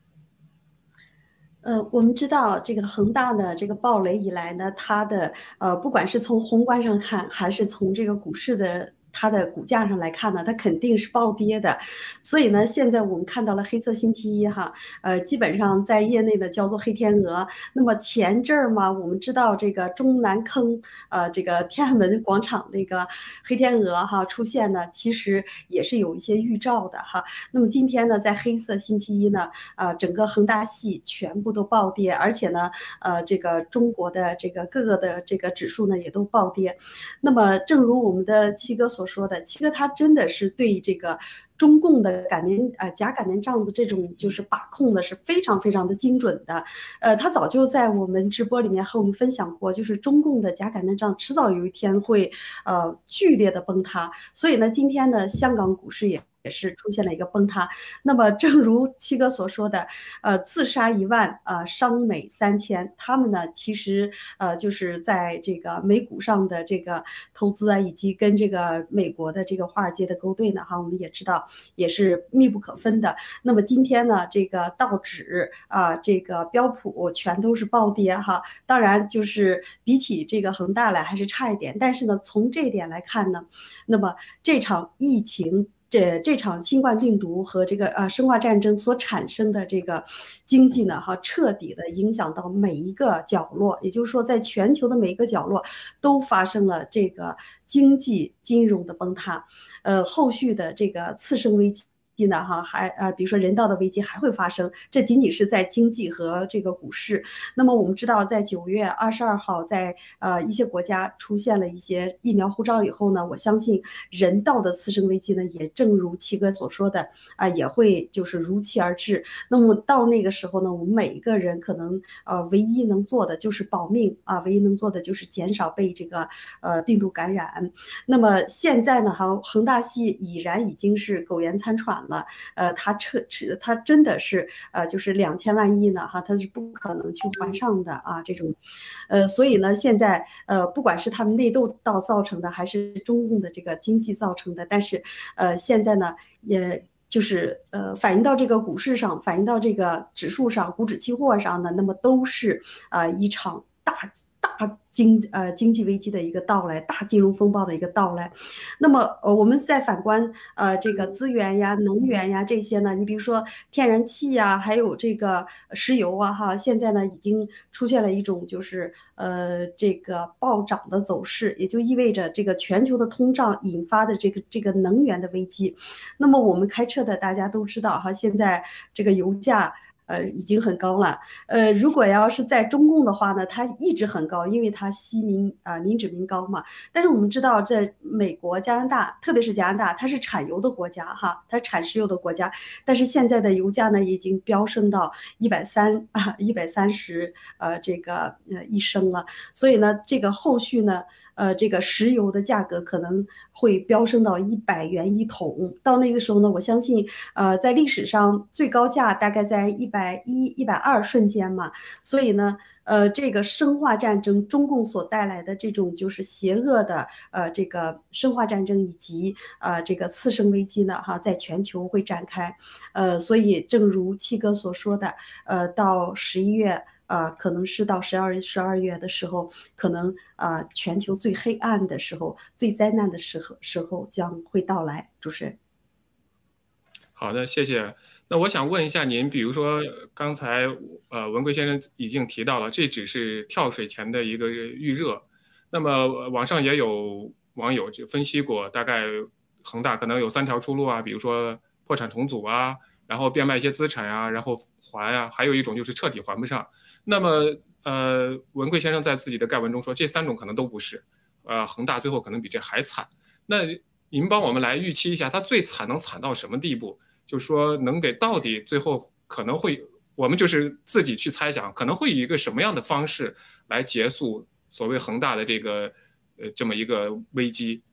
C: 呃，我们知道这个恒大的这个暴雷以来呢，它的呃，不管是从宏观上看，还是从这个股市的。它的股价上来看呢，它肯定是暴跌的，所以呢，现在我们看到了黑色星期一哈，呃，基本上在业内呢叫做黑天鹅。那么前阵儿嘛，我们知道这个中南坑，呃，这个天安门广场那个黑天鹅哈出现呢，其实也是有一些预兆的哈。那么今天呢，在黑色星期一呢，啊，整个恒大系全部都暴跌，而且呢，呃，这个中国的这个各个的这个指数呢也都暴跌。那么正如我们的七哥所。说的七哥，他真的是对这个中共的擀面呃假擀面杖子这种就是把控的是非常非常的精准的，呃，他早就在我们直播里面和我们分享过，就是中共的假擀面杖迟早有一天会呃剧烈的崩塌，所以呢，今天呢，香港股市也。也是出现了一个崩塌。那么，正如七哥所说的，呃，自杀一万，呃，伤美三千。他们呢，其实呃，就是在这个美股上的这个投资啊，以及跟这个美国的这个华尔街的勾兑呢，哈，我们也知道也是密不可分的。那么今天呢，这个道指啊，这个标普全都是暴跌哈。当然，就是比起这个恒大来还是差一点。但是呢，从这一点来看呢，那么这场疫情。这这场新冠病毒和这个呃生化战争所产生的这个经济呢，哈，彻底的影响到每一个角落，也就是说，在全球的每一个角落都发生了这个经济金融的崩塌，呃，后续的这个次生危机。呢哈还呃比如说人道的危机还会发生，这仅仅是在经济和这个股市。那么我们知道，在九月二十二号，在呃一些国家出现了一些疫苗护照以后呢，我相信人道的次生危机呢，也正如七哥所说的啊，也会就是如期而至。那么到那个时候呢，我们每一个人可能呃唯一能做的就是保命啊，唯一能做的就是减少被这个呃病毒感染。那么现在呢，哈恒大系已然已经是苟延残喘。了，了呃，他彻是，他真的是，呃，就是两千万亿呢，哈，他是不可能去还上的啊，这种，呃，所以呢，现在，呃，不管是他们内斗到造成的，还是中共的这个经济造成的，但是，呃，现在呢，也就是，呃，反映到这个股市上，反映到这个指数上，股指期货上的，那么都是啊一场大。大经呃经济危机的一个到来，大金融风暴的一个到来，那么呃我们再反观呃这个资源呀、能源呀这些呢，你比如说天然气呀，还有这个石油啊哈，现在呢已经出现了一种就是呃这个暴涨的走势，也就意味着这个全球的通胀引发的这个这个能源的危机。那么我们开车的大家都知道哈，现在这个油价。呃，已经很高了。呃，如果要是在中共的话呢，它一直很高，因为它息民啊民脂民膏嘛。但是我们知道，在美国、加拿大，特别是加拿大，它是产油的国家哈，它产石油的国家。但是现在的油价呢，已经飙升到一百三啊，一百三十呃这个呃一升了。所以呢，这个后续呢。呃，这个石油的价格可能会飙升到一百元一桶，到那个时候呢，我相信，呃，在历史上最高价大概在一百一、一百二瞬间嘛，所以呢，呃，这个生化战争，中共所带来的这种就是邪恶的，呃，这个生化战争以及呃这个次生危机呢，哈，在全球会展开，呃，所以正如七哥所说的，呃，到十一月。啊，可能是到十二月十二月的时候，可能啊，全球最黑暗的时候、最灾难的时候时候将会到来。主持人，
B: 好的，谢谢。那我想问一下您，比如说刚才呃文贵先生已经提到了，这只是跳水前的一个预热。那么网上也有网友就分析过，大概恒大可能有三条出路啊，比如说破产重组啊，然后变卖一些资产啊，然后还啊，还有一种就是彻底还不上。那么，呃，文贵先生在自己的概文中说，这三种可能都不是，呃，恒大最后可能比这还惨。那您帮我们来预期一下，它最惨能惨到什么地步？就是说，能给到底最后可能会，我们就是自己去猜想，可能会以一个什么样的方式来结束所谓恒大的这个，呃，这么一个危机。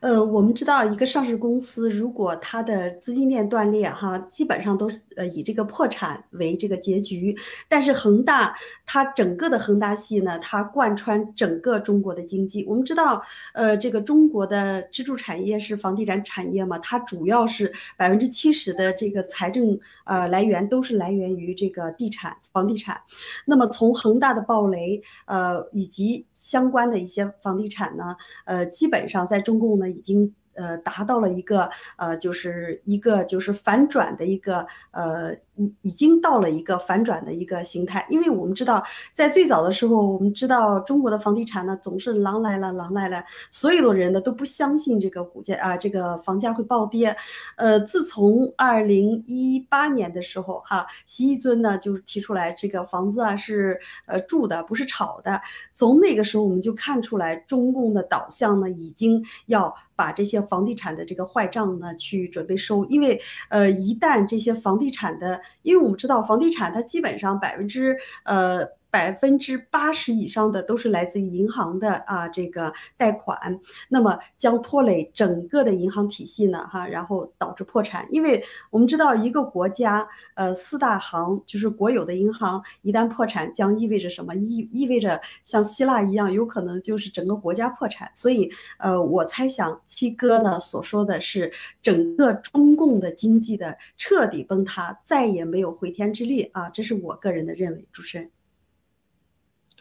C: 呃，我们知道一个上市公司，如果它的资金链断裂，哈，基本上都是呃以这个破产为这个结局。但是恒大，它整个的恒大系呢，它贯穿整个中国的经济。我们知道，呃，这个中国的支柱产业是房地产产业嘛，它主要是百分之七十的这个财政呃来源都是来源于这个地产、房地产。那么从恒大的暴雷，呃，以及相关的一些房地产呢，呃，基本上在中共呢。已经呃达到了一个呃就是一个就是反转的一个呃。已已经到了一个反转的一个形态，因为我们知道，在最早的时候，我们知道中国的房地产呢总是狼来了，狼来了，所有的人呢都不相信这个股价啊，这个房价会暴跌。呃，自从二零一八年的时候，哈，习一尊呢就提出来，这个房子啊是呃住的，不是炒的。从那个时候，我们就看出来，中共的导向呢已经要把这些房地产的这个坏账呢去准备收，因为呃一旦这些房地产的因为我们知道房地产，它基本上百分之呃。百分之八十以上的都是来自于银行的啊，这个贷款，那么将拖累整个的银行体系呢，哈，然后导致破产。因为我们知道一个国家，呃，四大行就是国有的银行一旦破产，将意味着什么？意意味着像希腊一样，有可能就是整个国家破产。所以，呃，我猜想七哥呢所说的是整个中共的经济的彻底崩塌，再也没有回天之力啊，这是我个人的认为。主持人。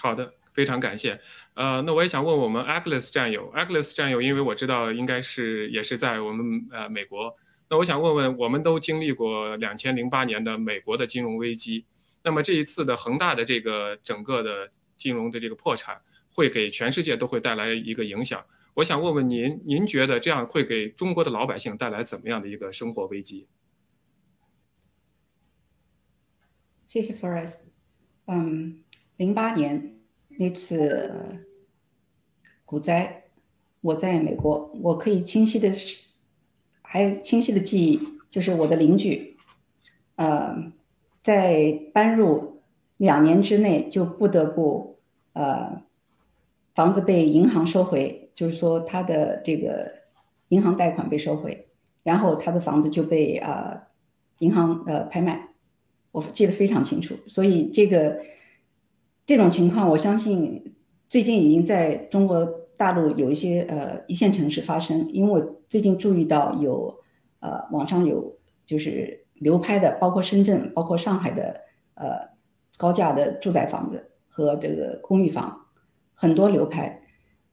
B: 好的，非常感谢。呃，那我也想问我们 Agnes 战友，Agnes 战友，因为我知道应该是也是在我们呃美国。那我想问问，我们都经历过两千零八年的美国的金融危机，那么这一次的恒大的这个整个的金融的这个破产，会给全世界都会带来一个影响。我想问问您，您觉得这样会给中国的老百姓带来怎么样的一个生活危机？
D: 谢谢 Forest，嗯。零八年那次股灾，我在美国，我可以清晰的，还清晰的记忆，就是我的邻居，呃，在搬入两年之内就不得不，呃，房子被银行收回，就是说他的这个银行贷款被收回，然后他的房子就被啊银行呃拍卖，我记得非常清楚，所以这个。这种情况，我相信最近已经在中国大陆有一些呃一线城市发生。因为我最近注意到有呃网上有就是流拍的，包括深圳、包括上海的呃高价的住宅房子和这个公寓房，很多流拍。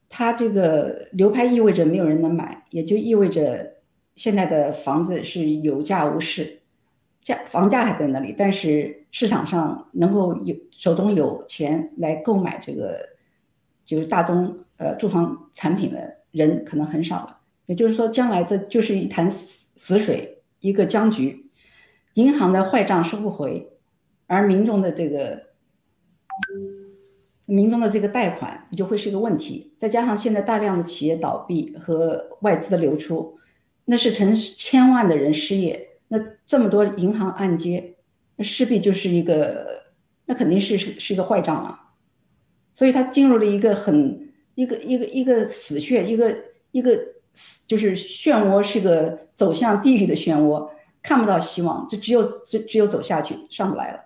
D: 它这个流拍意味着没有人能买，也就意味着现在的房子是有价无市。价房价还在那里，但是市场上能够有手中有钱来购买这个就是大宗呃住房产品的人可能很少了。也就是说，将来这就是一潭死死水，一个僵局。银行的坏账收不回，而民众的这个民众的这个贷款就会是一个问题。再加上现在大量的企业倒闭和外资的流出，那是成千万的人失业。那这么多银行按揭，那势必就是一个，那肯定是是是一个坏账啊，所以它进入了一个很一个一个一个死穴，一个一个就是漩涡，是个走向地狱的漩涡，看不到希望，就只有只只有走下去，上不来了。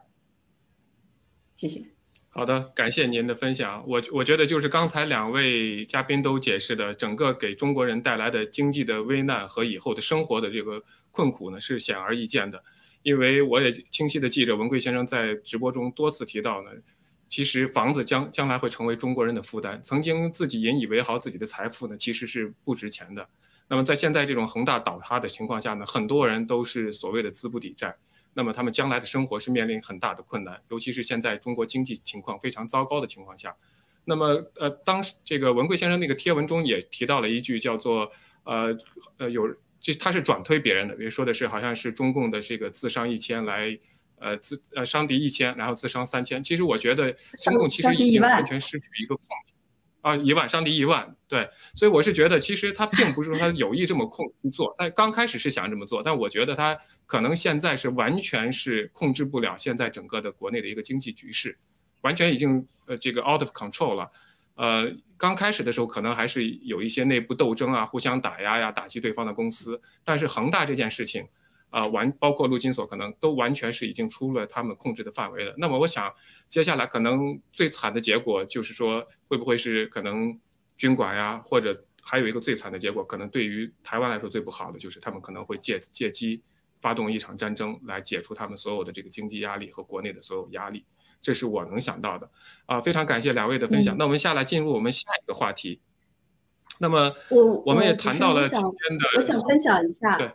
D: 谢谢。
B: 好的，感谢您的分享。我我觉得就是刚才两位嘉宾都解释的，整个给中国人带来的经济的危难和以后的生活的这个困苦呢，是显而易见的。因为我也清晰的记着文贵先生在直播中多次提到呢，其实房子将将来会成为中国人的负担。曾经自己引以为豪自己的财富呢，其实是不值钱的。那么在现在这种恒大倒塌的情况下呢，很多人都是所谓的资不抵债。那么他们将来的生活是面临很大的困难，尤其是现在中国经济情况非常糟糕的情况下。那么，呃，当时这个文贵先生那个贴文中也提到了一句叫做，呃，呃，有这他是转推别人的，比如说的是好像是中共的这个自伤一千来，呃，自呃伤敌一千，然后自伤三千。其实我觉得中共其实已经完全失去一个控制。啊，一万伤敌一万，对，所以我是觉得，其实他并不是说他有意这么控做，他刚开始是想这么做，但我觉得他可能现在是完全是控制不了现在整个的国内的一个经济局势，完全已经呃这个 out of control 了。呃，刚开始的时候可能还是有一些内部斗争啊，互相打压呀，打击对方的公司。但是恒大这件事情，啊，完包括陆金所可能都完全是已经出了他们控制的范围了。那么我想，接下来可能最惨的结果就是说，会不会是可能军管呀，或者还有一个最惨的结果，可能对于台湾来说最不好的就是他们可能会借借机发动一场战争来解除他们所有的这个经济压力和国内的所有压力。这是我能想到的啊，非常感谢两位的分享。那我们下来进入我们下一个话题。那么
C: 我
B: 我们也谈到了今天的，
C: 我想分享一下，
B: 对，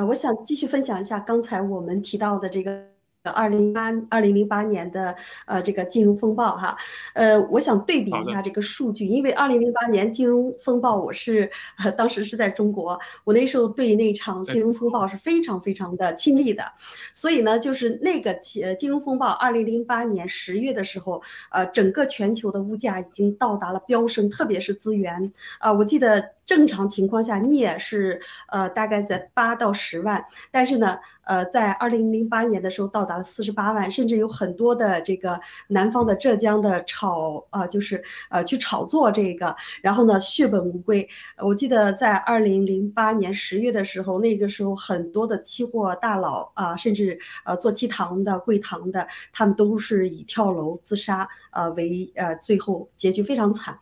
C: 呃，我想继续分享一下刚才我们提到的这个。二零八二零零八年的呃这个金融风暴哈，呃，我想对比一下这个数据，因为二零零八年金融风暴我是 当时是在中国，我那时候对那场金融风暴是非常非常的亲历的，所以呢，就是那个呃金融风暴二零零八年十月的时候，呃，整个全球的物价已经到达了飙升，特别是资源。啊，我记得正常情况下镍是呃大概在八到十万，但是呢。呃，在二零零八年的时候到达了四十八万，甚至有很多的这个南方的浙江的炒啊，就是呃去炒作这个，然后呢血本无归。我记得在二零零八年十月的时候，那个时候很多的期货大佬啊，甚至呃做期糖的、贵糖的，他们都是以跳楼自杀呃为呃最后结局非常惨。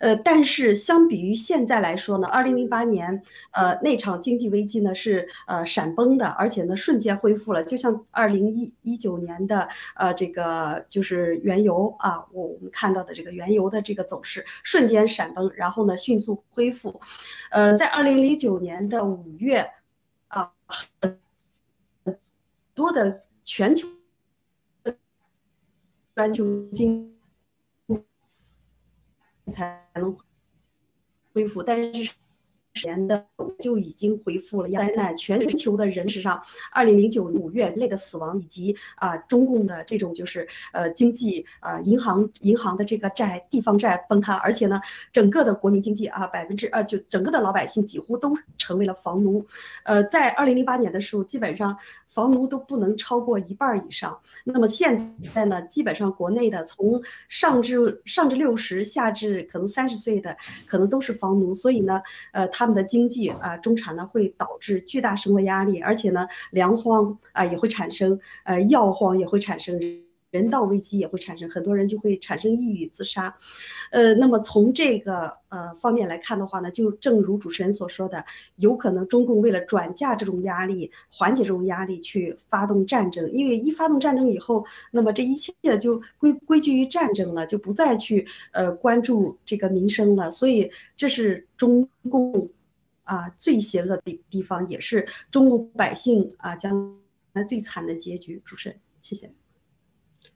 C: 呃，但是相比于现在来说说呢，二零零八年呃那场经济危机呢是呃闪崩的，而且呢瞬间恢复了，就像二零一一九年的呃这个就是原油啊，我我们看到的这个原油的这个走势瞬间闪崩，然后呢迅速恢复。呃，在二零零九年的五月啊，很多的全球全球经才能恢复，但是。前的就已经恢复了灾难，全球的人史上，二零零九五月内的死亡，以及啊中共的这种就是呃经济啊银行银行的这个债地方债崩塌，而且呢整个的国民经济啊百分之呃就整个的老百姓几乎都成为了房奴，呃在二零零八年的时候基本上。房奴都不能超过一半以上。那么现在呢，基本上国内的从上至上至六十，下至可能三十岁的，可能都是房奴。所以呢，呃，他们的经济啊，中产呢会导致巨大生活压力，而且呢，粮荒啊也会产生，呃，药荒也会产生。人道危机也会产生，很多人就会产生抑郁自杀，呃，那么从这个呃方面来看的话呢，就正如主持人所说的，有可能中共为了转嫁这种压力，缓解这种压力，去发动战争。因为一发动战争以后，那么这一切就归归结于战争了，就不再去呃关注这个民生了。所以这是中共啊最邪恶的地地方，也是中国百姓啊将来最惨的结局。主持人，谢谢。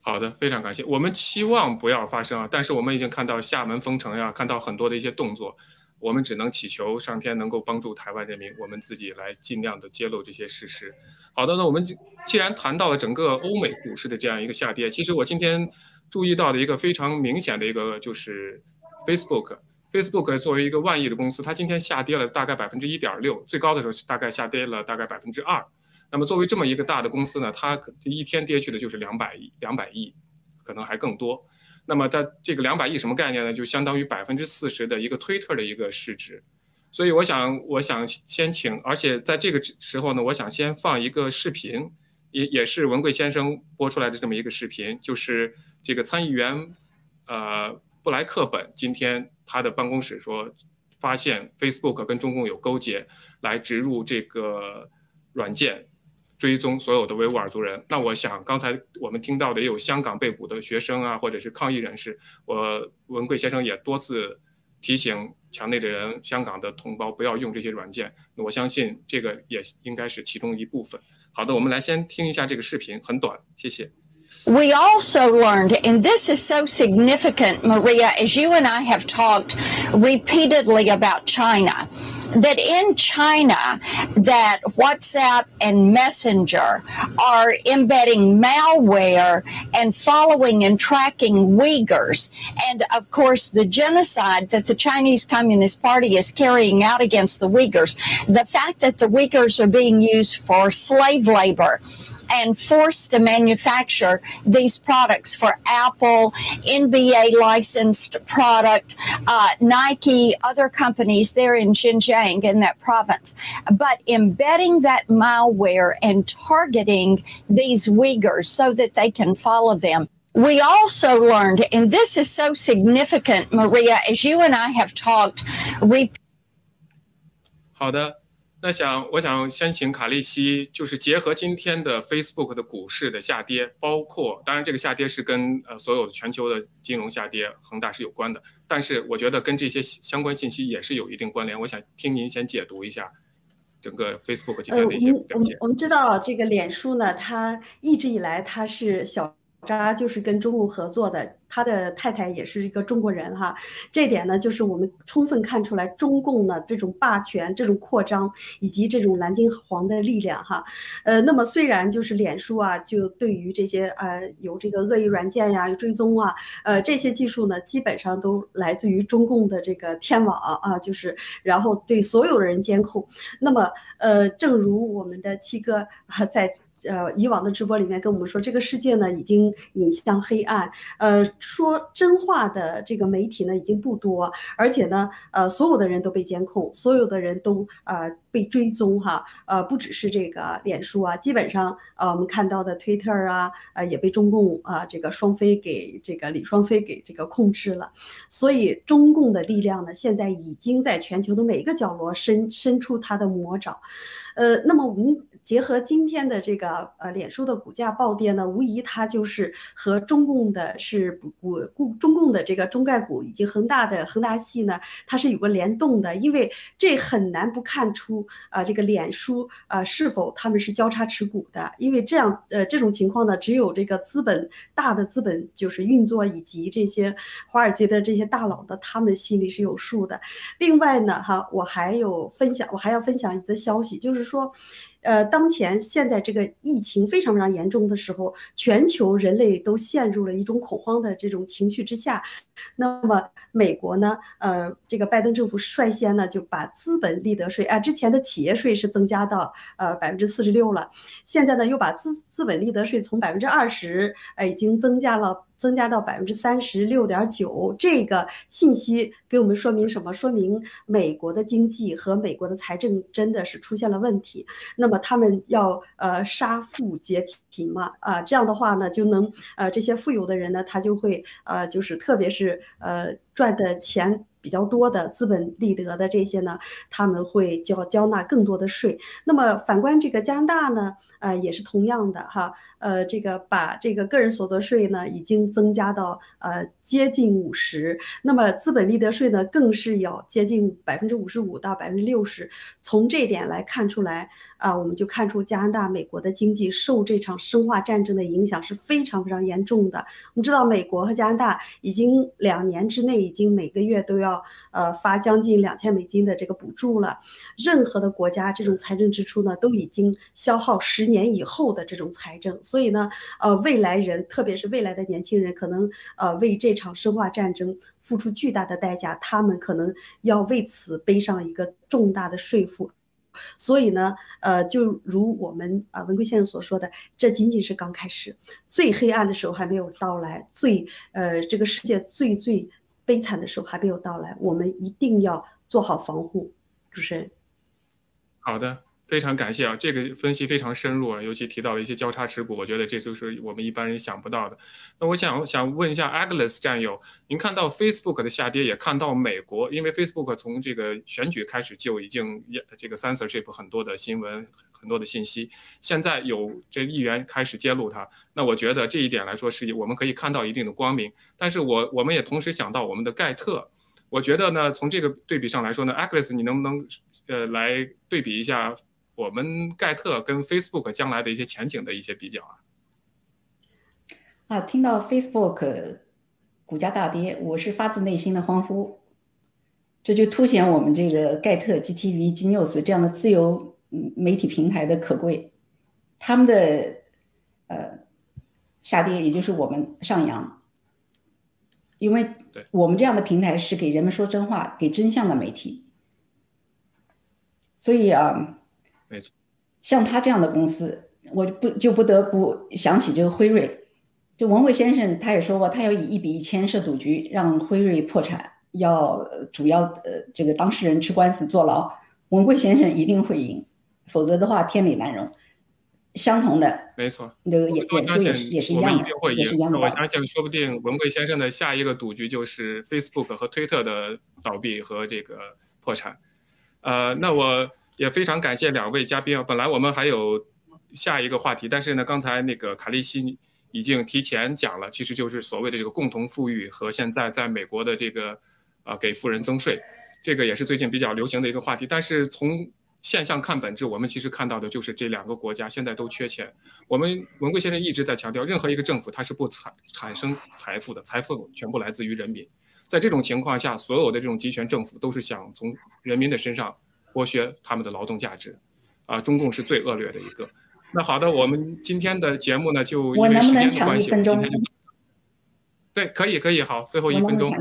B: 好的，非常感谢。我们期望不要发生啊，但是我们已经看到厦门封城呀，看到很多的一些动作，我们只能祈求上天能够帮助台湾人民，我们自己来尽量的揭露这些事实。好的，那我们既然谈到了整个欧美股市的这样一个下跌，其实我今天注意到的一个非常明显的一个就是 Facebook，Facebook 作为一个万亿的公司，它今天下跌了大概百分之一点六，最高的时候大概下跌了大概百分之二。那么作为这么一个大的公司呢，它一天跌去的就是两百亿，两百亿，可能还更多。那么它这个两百亿什么概念呢？就相当于百分之四十的一个推特的一个市值。所以我想，我想先请，而且在这个时候呢，我想先放一个视频，也也是文贵先生播出来的这么一个视频，就是这个参议员，呃，布莱克本今天他的办公室说，发现 Facebook 跟中共有勾结，来植入这个软件。追踪所有的维吾尔族人。那我想，刚才我们听到的也有香港被捕的学生啊，或者是抗议人士。我文贵先生也多次提醒墙内的人、香港的同胞不要用这些软件。我相信这个也应该是其中一部分。好的，我们来先听一下这个视频，很短，谢谢。
F: We also learned, and this is so significant, Maria, as you and I have talked repeatedly about China. That in China that WhatsApp and Messenger are embedding malware and following and tracking Uyghurs. And of course, the genocide that the Chinese Communist Party is carrying out against the Uyghurs, the fact that the Uyghurs are being used for slave labor and forced to manufacture these products for Apple, NBA licensed product, uh, Nike, other companies there in Xinjiang in that province. But embedding that malware and targeting these Uyghurs so that they can follow them. We also learned, and this is so significant, Maria, as you and I have talked. Re-
B: 好的，那想我想先请卡利西，就是结合今天的 Facebook 的股市的下跌，包括当然这个下跌是跟呃所有全球的金融下跌、恒大是有关的，但是我觉得跟这些相关信息也是有一定关联。我想听您先解读一下整个 Facebook 今天的一些表现。
C: 呃、我们我们知道这个脸书呢，它一直以来它是小。扎就是跟中共合作的，他的太太也是一个中国人哈，这点呢，就是我们充分看出来中共的这种霸权、这种扩张以及这种蓝金黄的力量哈。呃，那么虽然就是脸书啊，就对于这些呃有这个恶意软件呀、追踪啊，呃这些技术呢，基本上都来自于中共的这个天网啊，就是然后对所有人监控。那么呃，正如我们的七哥在。呃，以往的直播里面跟我们说，这个世界呢已经引向黑暗。呃，说真话的这个媒体呢已经不多，而且呢，呃，所有的人都被监控，所有的人都呃被追踪哈。呃，不只是这个脸书啊，基本上呃我们看到的推特啊，呃也被中共啊这个双飞给这个李双飞给这个控制了。所以中共的力量呢，现在已经在全球的每一个角落伸伸出它的魔爪。呃，那么我们。结合今天的这个呃，脸书的股价暴跌呢，无疑它就是和中共的是股股中共的这个中概股以及恒大的恒大系呢，它是有个联动的，因为这很难不看出啊，这个脸书啊是否他们是交叉持股的，因为这样呃这种情况呢，只有这个资本大的资本就是运作以及这些华尔街的这些大佬的他们心里是有数的。另外呢，哈，我还有分享，我还要分享一则消息，就是说。呃，当前现在这个疫情非常非常严重的时候，全球人类都陷入了一种恐慌的这种情绪之下。那么美国呢？呃，这个拜登政府率先呢就把资本利得税啊，之前的企业税是增加到呃百分之四十六了，现在呢又把资资本利得税从百分之二十，呃已经增加了。增加到百分之三十六点九，这个信息给我们说明什么？说明美国的经济和美国的财政真的是出现了问题。那么他们要呃杀富劫贫嘛？啊，这样的话呢，就能呃这些富有的人呢，他就会呃就是特别是是呃赚的钱。比较多的资本利得的这些呢，他们会交交纳更多的税。那么反观这个加拿大呢，呃，也是同样的哈，呃，这个把这个个人所得税呢，已经增加到呃接近五十，那么资本利得税呢，更是要接近百分之五十五到百分之六十。从这点来看出来啊，我们就看出加拿大、美国的经济受这场生化战争的影响是非常非常严重的。我们知道，美国和加拿大已经两年之内已经每个月都要。呃，发将近两千美金的这个补助了。任何的国家这种财政支出呢，都已经消耗十年以后的这种财政。所以呢，呃，未来人，特别是未来的年轻人，可能呃为这场生化战争付出巨大的代价。他们可能要为此背上一个重大的税负。所以呢，呃，就如我们啊文贵先生所说的，这仅仅是刚开始，最黑暗的时候还没有到来，最呃这个世界最最。悲惨的时候还没有到来，我们一定要做好防护。主持人，
B: 好的，非常感谢啊，这个分析非常深入啊，尤其提到了一些交叉持股，我觉得这就是我们一般人想不到的。那我想想问一下 Agnes 战友，您看到 Facebook 的下跌，也看到美国，因为 Facebook 从这个选举开始就已经这个 censorship 很多的新闻、很多的信息，现在有这议员开始揭露它，那我觉得这一点来说是我们可以看到一定的光明。但是我我们也同时想到我们的盖特。我觉得呢，从这个对比上来说呢，Agnes，你能不能呃来对比一下我们盖特跟 Facebook 将来的一些前景的一些比较啊？
D: 啊，听到 Facebook 股价大跌，我是发自内心的欢呼，这就凸显我们这个盖特、GTV、Genius 这样的自由媒体平台的可贵。他们的呃下跌，也就是我们上扬。因为我们这样的平台是给人们说真话、给真相的媒体，所以啊，
B: 没错，
D: 像他这样的公司，我不就不得不想起这个辉瑞，就文贵先生他也说过，他要以一比一千设赌局，让辉瑞破产，要主要呃这个当事人吃官司坐牢，文贵先生一定会赢，否则的话天理难容。相同的，
B: 没错，
D: 这个也
B: 我相信
D: 也是一样的，
B: 也
D: 是一样的。
B: 我相信，说不定文贵先生的下一个赌局就是 Facebook 和推特的倒闭和这个破产。呃，那我也非常感谢两位嘉宾啊。本来我们还有下一个话题，但是呢，刚才那个卡利西已经提前讲了，其实就是所谓的这个共同富裕和现在在美国的这个呃给富人增税，这个也是最近比较流行的一个话题。但是从现象看本质，我们其实看到的就是这两个国家现在都缺钱。我们文贵先生一直在强调，任何一个政府它是不产产生财富的，财富全部来自于人民。在这种情况下，所有的这种集权政府都是想从人民的身上剥削他们的劳动价值。啊，中共是最恶劣的一个。那好的，我们今天的节目呢，就因为时间的关系，今天就对，可以可以，好，最后一分钟。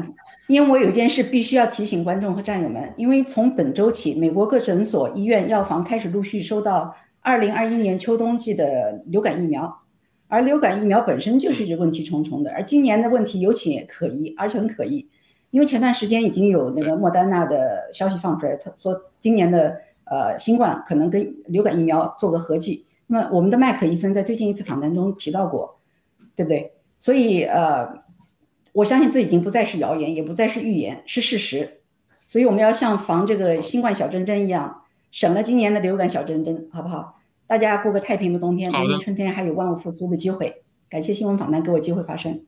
D: 因为我有一件事必须要提醒观众和战友们，因为从本周起，美国各诊所、医院、药房开始陆续收到2021年秋冬季的流感疫苗，而流感疫苗本身就是问题重重的，而今年的问题尤其可疑，而且很可疑，因为前段时间已经有那个莫丹娜的消息放出来，他说今年的呃新冠可能跟流感疫苗做个合剂，那么我们的麦克医生在最近一次访谈中提到过，对不对？所以呃。我相信这已经不再是谣言，也不再是预言，是事实。所以我们要像防这个新冠小针针一样，省了今年的流感小针针，好不好？大家过个太平的冬天，明年春天还有万物复苏的机会。感谢新闻访谈给我机会发声。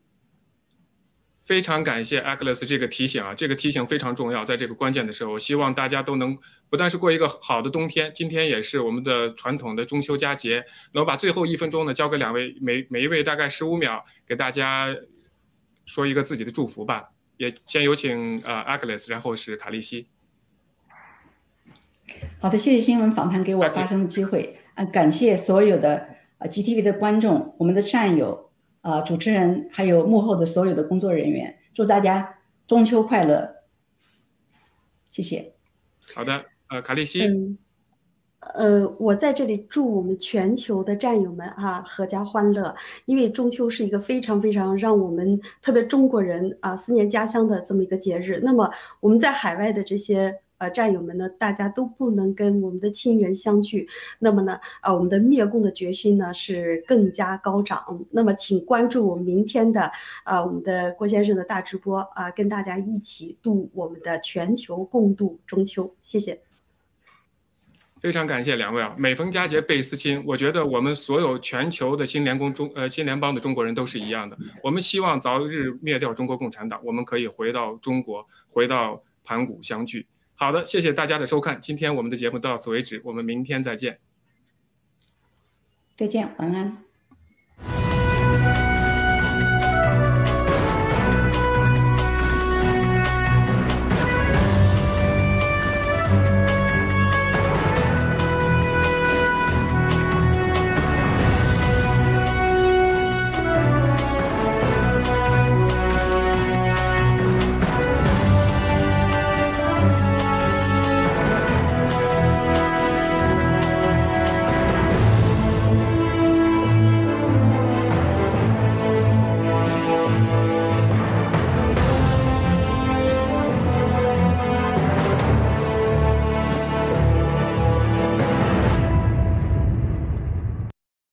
B: 非常感谢 Agnes 这个提醒啊，这个提醒非常重要，在这个关键的时候，希望大家都能不但是过一个好的冬天，今天也是我们的传统的中秋佳节。那我把最后一分钟呢，交给两位，每每一位大概十五秒，给大家。说一个自己的祝福吧，也先有请呃 Agnes，然后是卡利西。
D: 好的，谢谢新闻访谈给我发声的机会啊，感谢所有的呃 GTV 的观众、我们的战友、啊主持人，还有幕后的所有的工作人员，祝大家中秋快乐，谢谢。
B: 好的，呃，卡利西。
C: 嗯呃，我在这里祝我们全球的战友们啊阖家欢乐，因为中秋是一个非常非常让我们特别中国人啊思念家乡的这么一个节日。那么我们在海外的这些呃战友们呢，大家都不能跟我们的亲人相聚，那么呢，啊我们的灭共的决心呢是更加高涨。那么请关注我们明天的啊我们的郭先生的大直播啊，跟大家一起度我们的全球共度中秋。谢谢。
B: 非常感谢两位啊！每逢佳节倍思亲，我觉得我们所有全球的新联工中呃新联邦的中国人都是一样的。我们希望早日灭掉中国共产党，我们可以回到中国，回到盘古相聚。好的，谢谢大家的收看，今天我们的节目到此为止，我们明天再见。
D: 再见，晚安。